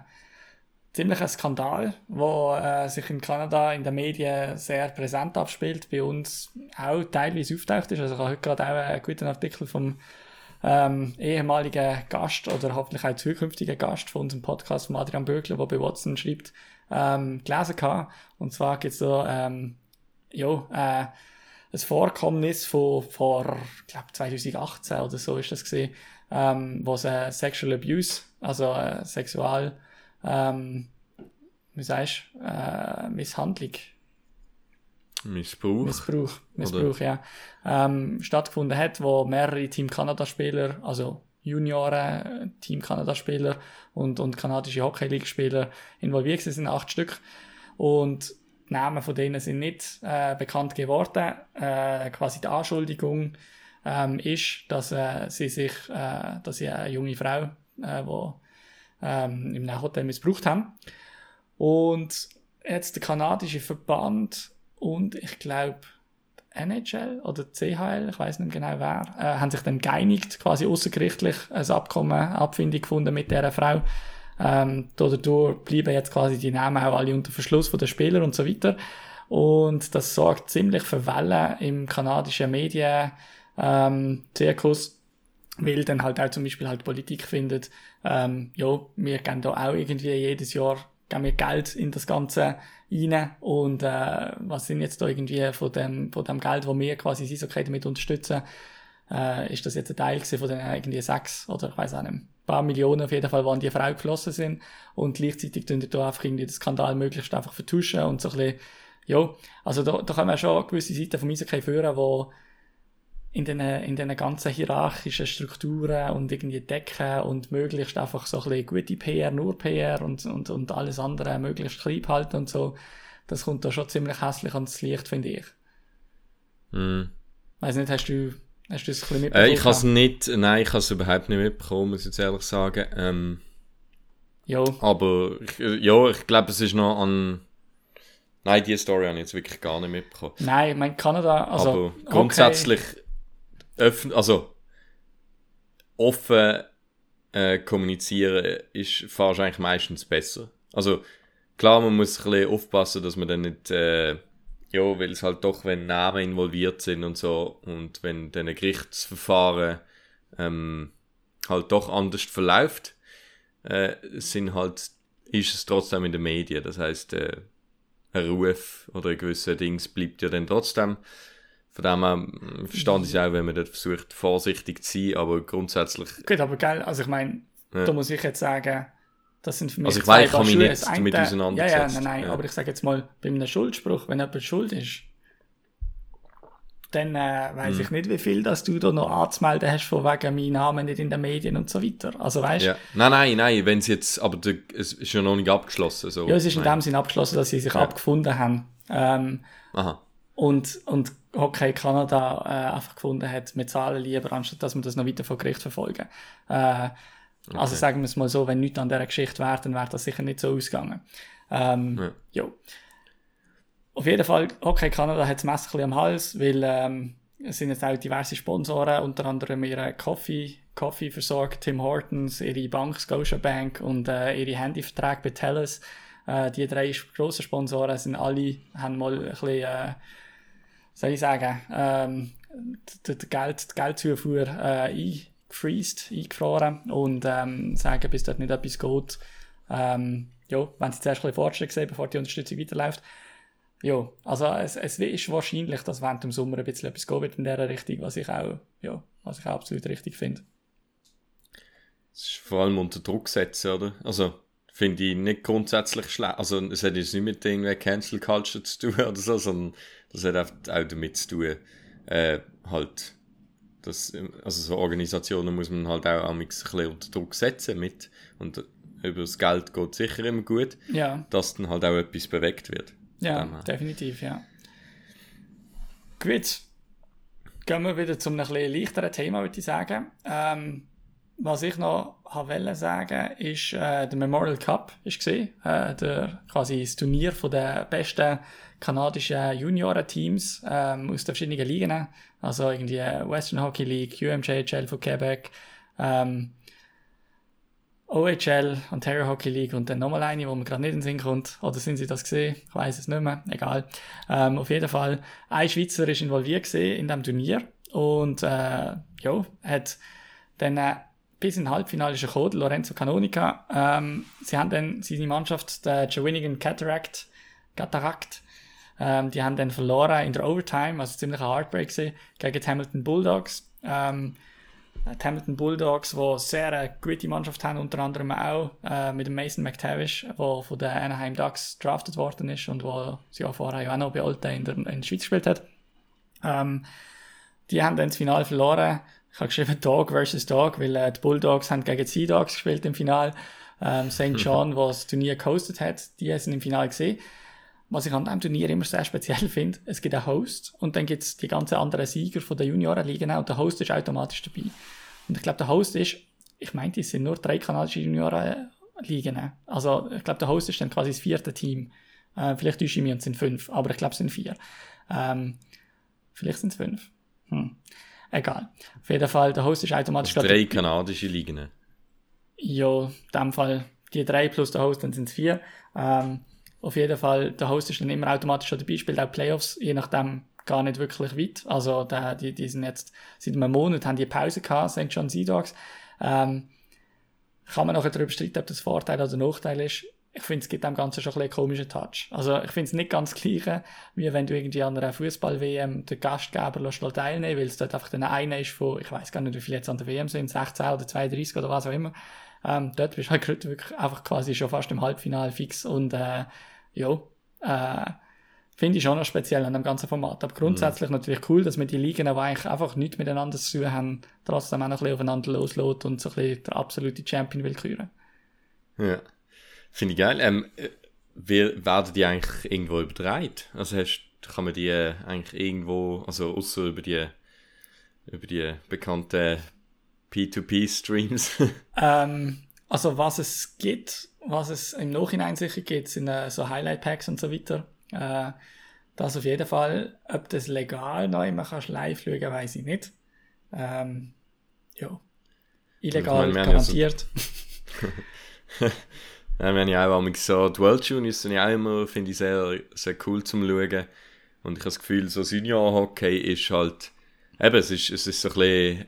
Speaker 3: ziemlichen Skandal, wo äh, sich in Kanada in den Medien sehr präsent abspielt, bei uns auch teilweise auftaucht ist. Also ich habe heute gerade auch einen guten Artikel vom ähm, ehemaligen Gast oder hoffentlich auch zukünftigen Gast von unserem Podcast von Adrian Bögler, der bei Watson schreibt, ähm, gelesen gehabt. Und zwar gibt es da ähm, ja, äh, ein Vorkommnis von vor, ich glaube 2018 oder so ist das gesehen, ähm, wo es äh, Sexual Abuse, also äh, Sexual, ähm, wie sagst du, äh, Misshandlung,
Speaker 4: Missbrauch.
Speaker 3: Missbrauch, Missbrauch ja, ähm, stattgefunden hat, wo mehrere Team Kanada Spieler, also Junioren, Team Kanada Spieler und, und kanadische Hockey League Spieler involviert sind, acht Stück. Und die Namen von denen sind nicht äh, bekannt geworden. Äh, quasi die Anschuldigung ähm, ist, dass äh, sie sich, äh, dass sie eine junge Frau, äh, wo ähm, im Hotel missbraucht haben. Und jetzt der kanadische Verband und ich glaube NHL oder CHL, ich weiß nicht genau wer, äh, haben sich dann geeinigt, quasi außergerichtlich ein Abkommen, Abfindung gefunden mit dieser Frau. Ähm, dadurch bleiben jetzt quasi die Namen auch alle unter Verschluss von den Spielern und so weiter. Und das sorgt ziemlich für Wellen im kanadischen Medien, ähm, Zirkus, weil dann halt auch zum Beispiel halt Politik findet, ähm, ja, wir geben da auch irgendwie jedes Jahr geben wir Geld in das Ganze rein und äh, was sind jetzt da irgendwie von dem, von dem Geld, wo wir quasi das Eishockey damit unterstützen, äh, ist das jetzt ein Teil von den irgendwie sechs oder ich weiß auch nicht, ein paar Millionen auf jeden Fall, die an die Frau geflossen sind und gleichzeitig tun da einfach irgendwie den Skandal möglichst einfach vertuschen und so ein bisschen, ja, also da, da kann man schon gewisse Seiten vom Eishockey führen, wo in den, in den ganzen hierarchischen Strukturen und irgendwie decken und möglichst einfach so ein bisschen gute PR, nur PR und, und, und alles andere möglichst klein halten und so. Das kommt da schon ziemlich hässlich ans Licht, finde ich.
Speaker 4: Mm.
Speaker 3: Weiß nicht, hast du, hast du es ein bisschen
Speaker 4: Äh,
Speaker 3: mitbekommen?
Speaker 4: ich habe es nicht, nein, ich habe es überhaupt nicht mitbekommen, muss ich jetzt ehrlich sagen. Ähm,
Speaker 3: ja,
Speaker 4: aber ich, äh, ja, ich glaube, es ist noch an. Nein, die Story habe ich jetzt wirklich gar nicht mitbekommen.
Speaker 3: nein, ich meine Kanada, also
Speaker 4: aber
Speaker 3: okay.
Speaker 4: Grundsätzlich öffn, also offen äh, kommunizieren ist fast eigentlich meistens besser. Also klar, man muss ein bisschen aufpassen, dass man dann nicht, äh, ja, weil es halt doch, wenn Namen involviert sind und so und wenn dann ein Gerichtsverfahren ähm, halt doch anders verläuft, äh, sind halt, ist es trotzdem in den Medien. Das heißt, äh, ein Ruf oder ein gewisser Dings bleibt ja dann trotzdem. Von dem her mm, verstand ich auch, wenn man dort versucht, vorsichtig zu sein, aber grundsätzlich,
Speaker 3: Gut, aber geil, also ich meine,
Speaker 4: Ja.
Speaker 3: da muss ich jetzt sagen, das sind für mich
Speaker 4: Also ich weiß, ich habe mich nicht damit auseinandergesetzt.
Speaker 3: Ja, ja, nein, nein,
Speaker 4: Ja.
Speaker 3: aber ich sage jetzt mal, bei einem Schuldspruch, wenn jemand schuld ist, dann äh, weiß
Speaker 4: Mhm.
Speaker 3: ich nicht, wie viel dass du da noch anzumelden hast, von wegen meinem Namen nicht in den Medien und so weiter. Also weißt
Speaker 4: ja. Nein, nein, nein, wenn es jetzt, aber der, es ist ja noch nicht abgeschlossen. So.
Speaker 3: ja, es ist in
Speaker 4: Nein.
Speaker 3: dem Sinn abgeschlossen, dass sie sich abgefunden haben. Ähm,
Speaker 4: Aha.
Speaker 3: Und, und Hockey Kanada äh, einfach gefunden hat, wir zahlen lieber, anstatt dass wir das noch weiter vor Gericht verfolgen. Äh, Also sagen wir es mal so, wenn nichts an dieser Geschichte wäre, dann wäre das sicher nicht so ausgegangen. Ähm,
Speaker 4: Ja.
Speaker 3: jo. Auf jeden Fall, Hockey Kanada hat das Messer ein bisschen am Hals, weil ähm, es sind jetzt auch diverse Sponsoren, unter anderem ihre Coffee, Coffee versorgt, Tim Hortons, ihre Bank Scotiabank und äh, ihre Handyverträge bei TELUS. Äh, die drei grossen Sponsoren sind alle, haben mal ein bisschen, äh, soll ich sagen, ähm, die, die, Geld, die Geldzufuhr äh, eingefreezed, eingefroren und ähm, sagen, bis dort nicht etwas geht, ähm, ja, wenn sie zuerst ein bisschen Fortschritt sehen, bevor die Unterstützung weiterläuft. Ja, also es, es ist wahrscheinlich, dass während dem Sommer ein bisschen etwas gehen wird in dieser Richtung, was ich auch, ja, was ich auch absolut richtig finde.
Speaker 4: Es ist vor allem unter Druck setzen, oder? Also, finde ich nicht grundsätzlich schlecht. Also, es hat jetzt nicht mit irgendwie Cancel Culture zu tun oder so, sondern das hat auch damit zu tun, äh, halt, das, also so Organisationen muss man halt auch ein bisschen unter Druck setzen mit, und über das Geld geht sicher immer gut,
Speaker 3: Ja,
Speaker 4: dass dann halt auch etwas bewegt wird.
Speaker 3: ja, definitiv, ja. Gut, gehen wir wieder zum ein bisschen leichteren Thema, würde ich sagen. Ähm, was ich noch wollte sagen, ist äh, der Memorial Cup ist gesehen, äh, der quasi das Turnier von den besten kanadischen Juniorenteams ähm, aus den verschiedenen Ligen. Also irgendwie Western Hockey League, UMJHL von Quebec, ähm, OHL, Ontario Hockey League und dann nochmal eine, wo man gerade nicht in den Sinn kommt. Oder sind sie das gesehen? Ich weiß es nicht mehr. Egal. Ähm, auf jeden Fall, ein Schweizer ist involviert gesehen in dem Turnier und äh, ja, hat dann äh, bis in Halbfinale ist gekommen, Lorenzo Canonica. Ähm, sie haben dann seine Mannschaft, der Shawinigan Cataract, Cataract ähm, die haben dann verloren in der Overtime, also ziemlich ein Heartbreak gewesen, gegen die Hamilton Bulldogs. Ähm, die Hamilton Bulldogs, die sehr eine gute Mannschaft haben, unter anderem auch äh, mit dem Mason McTavish, der von den Anaheim Ducks drafted worden ist und wo sie auch vorher auch noch bei Alte in der, in der Schweiz gespielt hat. Ähm, die haben dann das Finale verloren. Ich habe geschrieben Dog versus Dog, weil äh, die Bulldogs haben gegen die Sea Dogs gespielt im Finale. Ähm, St. John, was das Turnier gehostet hat, die sind im Finale gesehen. Was ich an diesem Turnier immer sehr speziell finde, es gibt einen Host und dann gibt es die ganzen anderen Sieger von der Juniorenliga und der Host ist automatisch dabei. Und ich glaube, der Host ist, ich meinte, es sind nur drei kanadische Juniorenligen. Also ich glaube, der Host ist dann quasi das vierte Team. Äh, vielleicht täusche ich mich und es sind fünf, aber ich glaube, es sind vier. Ähm, vielleicht sind es fünf. Hm. Egal. Auf jeden Fall, der Host ist automatisch...
Speaker 4: Also drei kanadische Ligen.
Speaker 3: Ja, in dem Fall die drei plus der Host, dann sind es vier. Ähm, auf jeden Fall, der Host ist dann immer automatisch schon dabei, spielt auch Playoffs, je nachdem gar nicht wirklich weit. Also der, die, die sind jetzt seit einem Monat haben die Pause gehabt, St. John Sea Dogs. Ähm, kann man nachher darüber streiten, ob das Vorteil oder Nachteil ist. Ich finde, es gibt dem Ganzen schon ein einen komischen Touch. Also ich finde es nicht ganz gleich, wie wenn du irgendwie an einer Fußball-WM den Gastgeber lässt teilnehmen weil es dort einfach dann einer ist von, ich weiß gar nicht, wie viele jetzt an der WM sind, 16 oder 32 oder was auch immer. Ähm, dort bist du halt wirklich einfach quasi schon fast im Halbfinale fix und äh, ja, äh, finde ich schon noch speziell an dem ganzen Format. Aber grundsätzlich mhm. natürlich cool, dass wir die Ligen, die eigentlich einfach nichts miteinander zu tun haben, trotzdem auch noch ein bisschen aufeinander loslässt und so ein bisschen der absolute Champion will küren.
Speaker 4: Ja, finde ich geil. Ähm, äh, wie, werden die eigentlich irgendwo übertragen? Also hast, kann man die äh, eigentlich irgendwo, also außer über die, über die bekannten P2P-Streams?
Speaker 3: ähm, also was es gibt, was es im Nachhinein sicher gibt, sind äh, so Highlight-Packs und so weiter. Äh, das auf jeden Fall. Ob das legal noch immer kannst live schauen, weiß ich nicht. Ähm, ja. Illegal
Speaker 4: ich
Speaker 3: garantiert.
Speaker 4: wir haben ja auch so, die World Juniors sind ja auch immer, finde ich, sehr, sehr cool zum Schauen. Und ich habe das Gefühl, so Senior-Hockey ist halt, eben, es ist, es ist so ein bisschen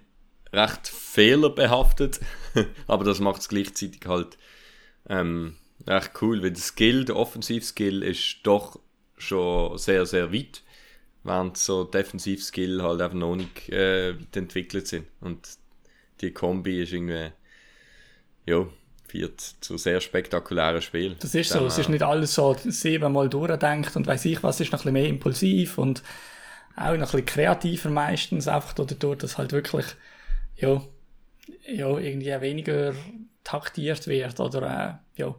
Speaker 4: recht fehlerbehaftet, aber das macht es gleichzeitig halt ähm, recht cool, weil der Skill, der Offensivskill ist doch schon sehr, sehr weit, während so Defensivskill halt einfach noch nicht äh, entwickelt sind. Und die Kombi ist irgendwie, ja, führt zu sehr spektakulären Spielen.
Speaker 3: Das ist so, es ist nicht alles so siebenmal durchdenkt und weiß ich was, ist noch ein bisschen mehr impulsiv und auch noch ein bisschen kreativer meistens, einfach dadurch, dass halt wirklich, ja, ja, irgendwie weniger taktiert wird oder äh, ja.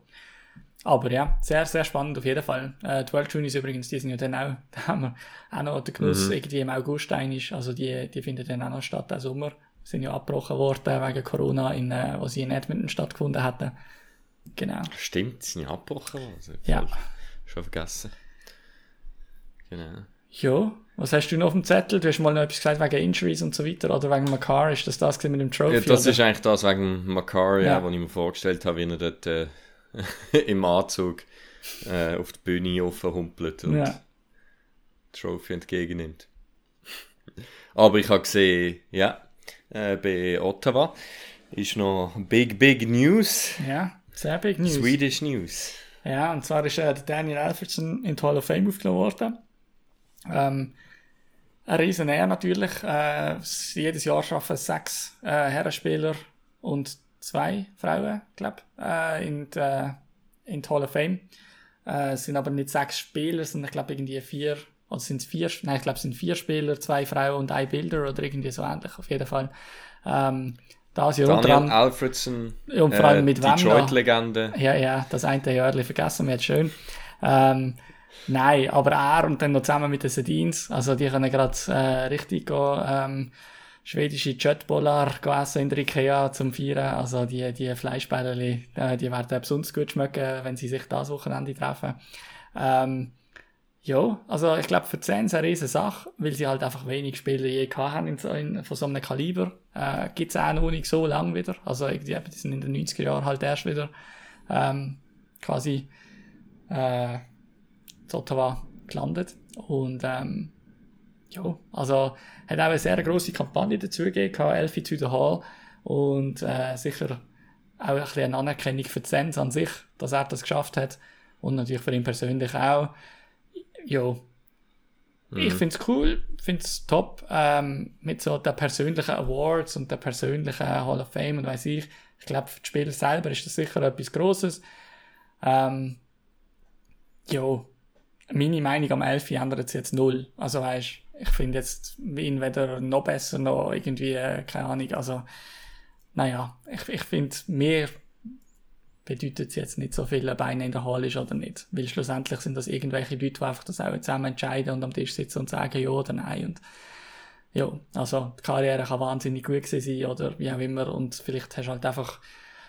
Speaker 3: Aber ja, sehr, sehr spannend auf jeden Fall. Äh, die World Juniors übrigens, die sind ja dann auch, da haben wir auch noch den Genuss, mhm. irgendwie im August ist, also die, die finden dann auch noch statt, im Sommer. Sind ja abgebrochen worden wegen Corona, in, äh, wo sie in Edmonton stattgefunden hatten. Genau.
Speaker 4: Stimmt, sind ja abgebrochen worden.
Speaker 3: Ja.
Speaker 4: Schon vergessen. Genau.
Speaker 3: Ja, was hast du noch auf dem Zettel? Du hast mal noch etwas gesagt wegen Injuries und so weiter oder wegen Makar. Ist das das mit dem Trophy?
Speaker 4: Ja, das oder? ist eigentlich das wegen Makar, ja, ja. was ich mir vorgestellt habe, wie er dort äh, im Anzug äh, auf die Bühne humpelt und ja. Trophy entgegennimmt. Aber ich habe gesehen, ja, äh, bei Ottawa ist noch Big, Big News.
Speaker 3: Ja, sehr Big News.
Speaker 4: Swedish News.
Speaker 3: Ja, und zwar ist äh, Daniel Alfredson in die Hall of Fame aufgenommen worden. Ähm, ein riesen Ehr natürlich. Äh, jedes Jahr schaffen sechs äh, Herrenspieler und zwei Frauen, glaube äh, in, die, in die Hall of Fame. Äh, es sind aber nicht sechs Spieler, sondern ich glaube irgendwie vier, oder sind es vier, nein, ich glaube es sind vier Spieler, zwei Frauen und ein Bilder oder irgendwie so ähnlich, auf jeden Fall. Ähm, das
Speaker 4: Jahr Daniel dran, Alfredson,
Speaker 3: und vor allem äh, mit
Speaker 4: Detroit-Legende.
Speaker 3: Ja, ja, das eine Jahr vergessen wir jetzt schön. Ähm, Nein, aber er und dann noch zusammen mit den Sedins, also die können gerade äh, richtig gehen, ähm, schwedische Jetbollar essen in der Ikea zum Feiern. Also die, die Fleischbällchen, äh, die werden besonders gut schmecken, wenn sie sich das Wochenende treffen. Ähm, ja, also ich glaube für die Saints eine riesen Sache, weil sie halt einfach wenig Spieler je gehabt haben in, so- in, von so einem Kaliber. Äh, gibt's auch noch nicht so lang wieder. Also eben, die sind in den 90er Jahren halt erst wieder ähm, quasi äh, in Ottawa gelandet. Und ähm, ja, also hat auch eine sehr grosse Kampagne dazu gegeben, Elfie to the Hall. Und äh, sicher auch ein bisschen eine Anerkennung für die Sens an sich, dass er das geschafft hat. Und natürlich für ihn persönlich auch. Ja, ich finde es cool, finde es top, ähm, mit so den persönlichen Awards und der persönlichen Hall of Fame und weiß ich. Ich glaube, für die Spieler selber ist das sicher etwas Grosses. Ähm, ja, meine Meinung am Elfi ändert sich jetzt null. Also weißt, ich finde jetzt ihn weder noch besser noch irgendwie, äh, keine Ahnung, also naja, ich, ich finde, mir bedeutet es jetzt nicht so viel, ob einer in der Hall ist oder nicht. Weil schlussendlich sind das irgendwelche Leute, die einfach das auch zusammen entscheiden und am Tisch sitzen und sagen ja oder nein. Und ja, also die Karriere kann wahnsinnig gut gewesen sein oder wie auch immer und vielleicht hast du halt einfach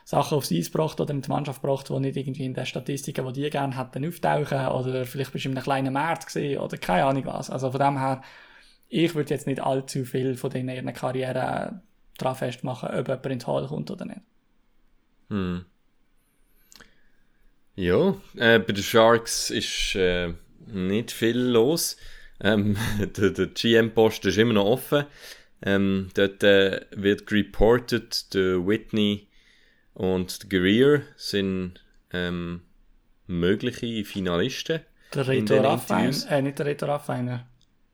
Speaker 3: Sachen aufs Eis gebracht oder mit der Mannschaft gebracht, die nicht irgendwie in den Statistiken, die die gerne hätten, auftauchen oder vielleicht bist du in einem kleinen Markt gesehen oder keine Ahnung was. Also von dem her, ich würde jetzt nicht allzu viel von denen in ihrer Karriere dran festmachen, ob jemand in die Hall kommt oder nicht.
Speaker 4: Hm. Ja, äh, bei den Sharks ist äh, nicht viel los. Ähm, der, der GM-Post ist immer noch offen. Ähm, dort äh, wird reported, der Whitney und der Greer sind ähm, mögliche Finalisten.
Speaker 3: Der Reto Raffiner, äh, nicht der Reto Raffiner,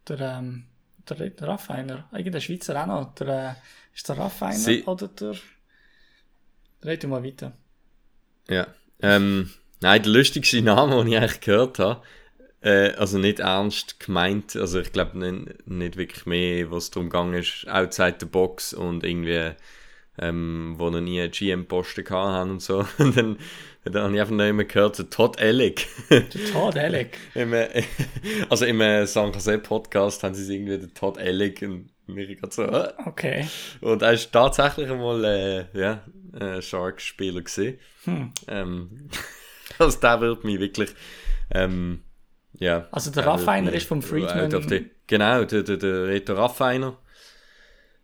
Speaker 3: der, ähm, der Reto Raffiner, eigentlich der Schweizer auch noch, der, äh, ist der Raffiner
Speaker 4: Sie-
Speaker 3: oder der, red du mal weiter.
Speaker 4: Ja. Ähm, nein, der lustigste Name, den ich eigentlich gehört habe, äh, also nicht ernst gemeint, also ich glaube nicht, nicht wirklich mehr, was darum gegangen ist, outside the box und irgendwie, ähm, wo noch nie GM-Posten haben und so. Und dann, dann habe ich einfach noch immer gehört, der Todd Ellick.
Speaker 3: Der Todd Ellick.
Speaker 4: Im, äh, also im äh, San Jose Podcast haben sie es irgendwie den Todd Ellick und mir gerade so, äh.
Speaker 3: Okay.
Speaker 4: Und er ist tatsächlich einmal äh, ja, äh, Sharks-Spieler gesehen.
Speaker 3: Hm.
Speaker 4: Ähm, also der wird mich wirklich ähm, ja.
Speaker 3: Also der
Speaker 4: der
Speaker 3: Raffiner ist vom Friedman.
Speaker 4: the- genau, der, der, der Reto Raffiner.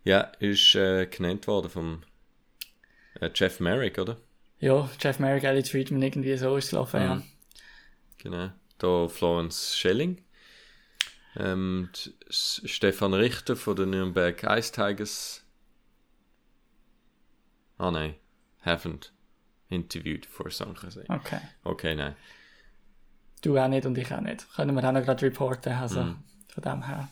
Speaker 4: Ja, ist äh, genannt worden vom äh, Jeff Merrick, oder?
Speaker 3: Ja, Jeff Merrick, Elliot Friedman, irgendwie so ist es gelaufen, ja.
Speaker 4: Mhm. Genau. Da Florence Schelling. Ähm, Stefan Richter von den Nürnberg Ice Tigers. Ah nein, haven't interviewed for San Jose.
Speaker 3: Okay.
Speaker 4: Okay, nein.
Speaker 3: Du auch nicht und ich auch nicht. Können wir auch noch gerade reporten, also
Speaker 4: Mhm.
Speaker 3: von dem her.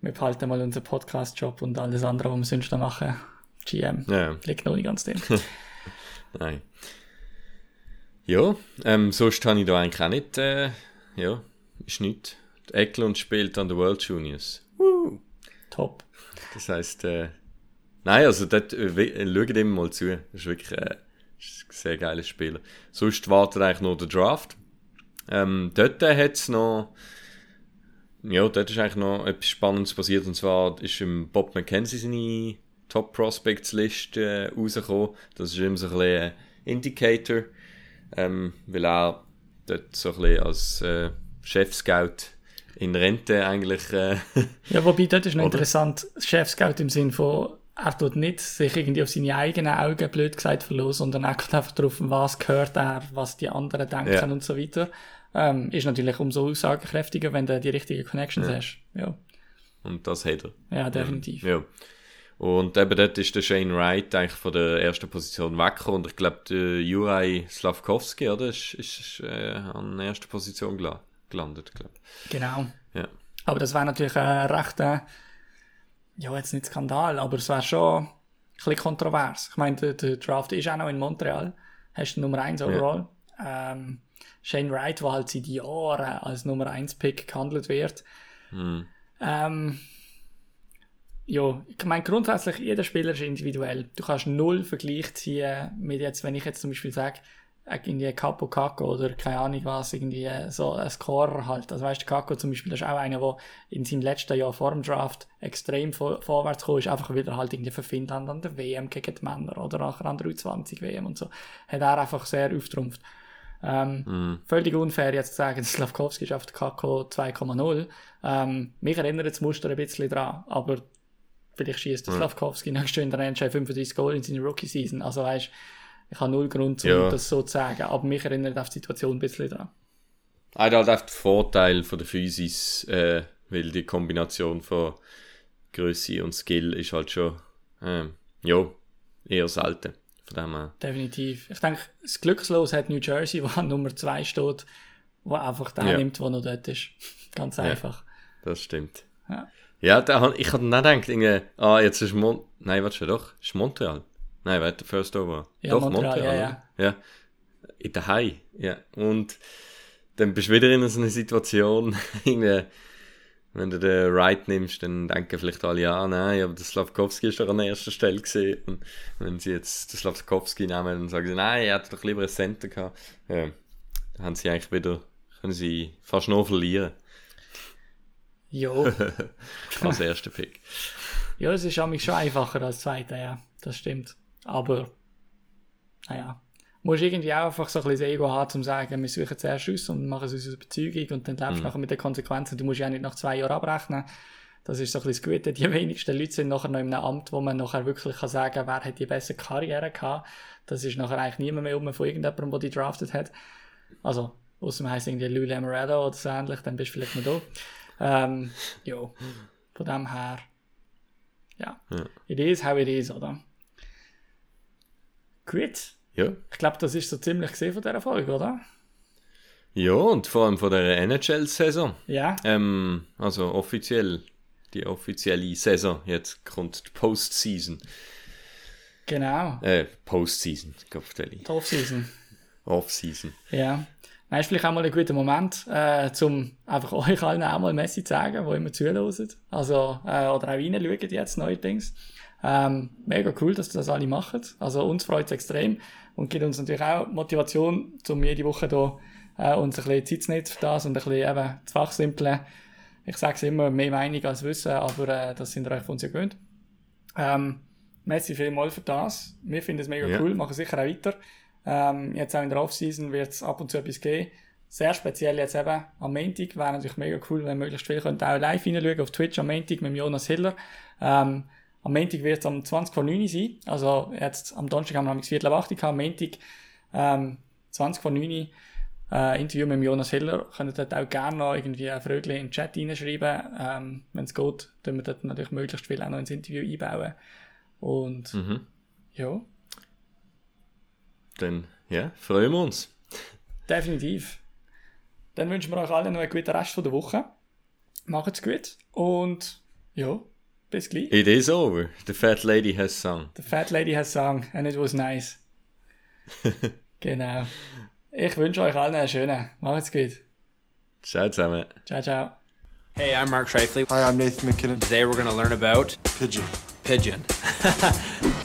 Speaker 3: Wir behalten mal unseren Podcast-Job und alles andere, was wir sonst noch machen. GM.
Speaker 4: Ja,
Speaker 3: Liegt noch nicht ganz drin.
Speaker 4: nein. Ja, ähm, sonst habe ich da eigentlich auch nicht, äh, ja, ist nicht. Eklund spielt an der World Juniors.
Speaker 3: Top.
Speaker 4: Das heisst, äh, nein, also dort, äh, äh, schaut immer mal zu. Das ist wirklich äh, ist ein sehr geiler Spieler. Sonst wartet eigentlich noch der Draft. Ähm, dort hat es noch, ja, dort ist eigentlich noch etwas Spannendes passiert. Und zwar ist im Bob McKenzie seine Top Prospects Liste äh, rausgekommen. Das ist immer so ein bisschen ein Indicator, ähm, weil er dort so ein bisschen als äh, Chef-Scout in Rente eigentlich äh,
Speaker 3: Ja, wobei, dort ist noch
Speaker 4: Oder?
Speaker 3: interessant, Chefscout im Sinn von, er tut nicht sich irgendwie auf seine eigenen Augen, blöd gesagt, verlassen, sondern er guckt einfach darauf, was gehört er, was die anderen denken
Speaker 4: Ja.
Speaker 3: und so weiter. Ähm, ist natürlich umso aussagekräftiger, wenn du die richtigen Connections hast. Ja,
Speaker 4: und das hat er.
Speaker 3: ja definitiv.
Speaker 4: Ja. Und eben dort ist der Shane Wright eigentlich von der ersten Position weggekommen und ich glaube, der Juraj Slavkovski, oder, ist, ist, ist äh, an der ersten Position gela gelandet, glaube
Speaker 3: Genau.
Speaker 4: Ja.
Speaker 3: Aber das wäre natürlich ein rechter, ja, jetzt nicht Skandal, aber es wäre schon ein bisschen kontrovers. Ich meine, der, der Draft ist auch noch in Montreal. Hast du Nummer 1 overall. Ähm, Shane Wright, der halt seit Jahren als Nummer 1 Pick gehandelt wird.
Speaker 4: Hm.
Speaker 3: Ähm, ja, ich meine, grundsätzlich, jeder Spieler ist individuell. Du kannst null Vergleich ziehen mit jetzt, wenn ich jetzt zum Beispiel sage, irgendwie Capo Caco oder keine Ahnung was, irgendwie so ein Scorer halt. Also weißt du, Caco zum Beispiel, das ist auch einer, der in seinem letzten Jahr vor dem Draft extrem vor, vorwärts gekommen ist, einfach wieder halt irgendwie für Finnland an der WM gegen die Männer oder nachher an der U20 WM und so. Hat er einfach sehr auftrumpft. Ähm, Völlig unfair jetzt zu sagen, Slavkovski ist auf der Kako 2,0. Ähm, mich erinnert das Muster ein bisschen dran, aber vielleicht schießt der Slavkovski nächstes Jahr in der NHL 35 Goal in seiner Rookie-Season. Also weißt, ich habe null Grund, um
Speaker 4: Ja.
Speaker 3: das so zu sagen, aber mich erinnert auf die Situation ein bisschen dran.
Speaker 4: Er hat halt den Vorteil von der Physis, äh, weil die Kombination von Größe und Skill ist halt schon, ähm, ja, eher selten. Von dem her.
Speaker 3: Definitiv. Ich denke, das Glückslos hat New Jersey, wo an Nummer 2 steht, wo einfach der
Speaker 4: Ja.
Speaker 3: nimmt, der noch dort ist. Ganz einfach.
Speaker 4: Das stimmt.
Speaker 3: Ja.
Speaker 4: Ja, da, ich hatte dann gedacht, ah, jetzt ist Mon... Nein, warte schon, doch, ist Montreal. Nein, warte, First Over.
Speaker 3: Ja,
Speaker 4: doch,
Speaker 3: Montreal,
Speaker 4: Montreal,
Speaker 3: ja,
Speaker 4: oder? ja. In der Hai, ja. Und dann bist du wieder in so einer Situation, wenn du den Wright nimmst, dann denken vielleicht alle, ja, nein, aber der Slavkovski ist doch an erster Stelle gesehen. Und wenn sie jetzt den Slavkovski nehmen, dann sagen sie, nein, er hätte doch lieber einen Center gehabt. Ja, dann haben sie eigentlich wieder, können sie fast nur verlieren
Speaker 3: Jo.
Speaker 4: als erster Pick.
Speaker 3: ja, es ist schon einfacher als Zweiter, ja. Das stimmt. Aber, naja. Musst irgendwie auch einfach so ein bisschen das Ego haben, um zu sagen, wir suchen zuerst aus und machen es aus Überzeugung und dann lebst du nachher mit den Konsequenzen. Du musst ja nicht nach zwei Jahren abrechnen. Das ist so ein bisschen das Gute. Die wenigsten Leute sind nachher noch in einem Amt, wo man nachher wirklich kann sagen kann, wer hat die bessere Karriere gehabt. Das ist nachher eigentlich niemand mehr um von irgendjemandem, der die drafted hat. Also, außer man heisst irgendwie Lou Lamorado oder so ähnlich, dann bist du vielleicht noch da. Ähm, ja, von dem her, ja. It is how it is, oder? Gut.
Speaker 4: Ja.
Speaker 3: Ich glaube, das ist so ziemlich gesehen von dieser Folge, oder?
Speaker 4: Ja, und vor allem von der NHL-Saison.
Speaker 3: Ja.
Speaker 4: Ähm, also offiziell, die offizielle Saison. Jetzt kommt die Postseason.
Speaker 3: Genau.
Speaker 4: Äh, Postseason, Kopfstelle.
Speaker 3: Die Offseason.
Speaker 4: Offseason.
Speaker 3: Ja. Nein, ist vielleicht auch mal ein guter Moment, äh, um einfach euch allen auch mal Messi zu sagen, die immer zuhören. Also, äh, oder auch reinschauen jetzt neuerdings. Ähm, mega cool, dass das alle machen. Also, uns freut es extrem und gibt uns natürlich auch Motivation, um jede Woche hier äh, uns ein bisschen Zeit zu nehmen für das und ein bisschen eben zu fachsimpeln. Ich sage es immer, mehr Meinung als Wissen, aber äh, das sind euch von uns ja gewöhnt. Ähm, merci vielmals für das. Wir finden es mega
Speaker 4: Ja.
Speaker 3: cool, machen sicher auch weiter. Ähm, jetzt auch in der Offseason wird es ab und zu etwas geben. Sehr speziell jetzt eben am Montag. Wäre natürlich mega cool, wenn möglichst viele könnt auch live hineinschauen auf Twitch am Montag mit Jonas Hiller. Ähm, am Montag wird es am 20 vor 9 Uhr sein. Also jetzt am Donnerstag haben wir am Viertel ab 8 Uhr. Am Montag ähm, 20 vor 9 Uhr äh, Interview mit Jonas Hiller. Könnt dort auch gerne noch irgendwie ein Frögli in den Chat reinschreiben. Ähm, wenn es geht, tun wir dort natürlich möglichst viel auch noch ins Interview einbauen. Und
Speaker 4: Mhm.
Speaker 3: ja,
Speaker 4: Dann, ja, freuen wir uns.
Speaker 3: definitiv. Dann wünschen wir euch allen noch einen guten Rest von der Woche. Macht's gut und ja, bis gleich.
Speaker 4: It is over. The fat lady has sung.
Speaker 3: The Fat Lady has sung and it was nice. genau. Ich wünsche euch allen einen schönen. Macht's gut.
Speaker 4: Ciao zusammen.
Speaker 3: Ciao, ciao.
Speaker 1: Hey, I'm Mark Shifley.
Speaker 5: Hi, I'm Nathan McKinnon.
Speaker 1: Today we're going to learn about
Speaker 5: Pigeon.
Speaker 1: pigeon.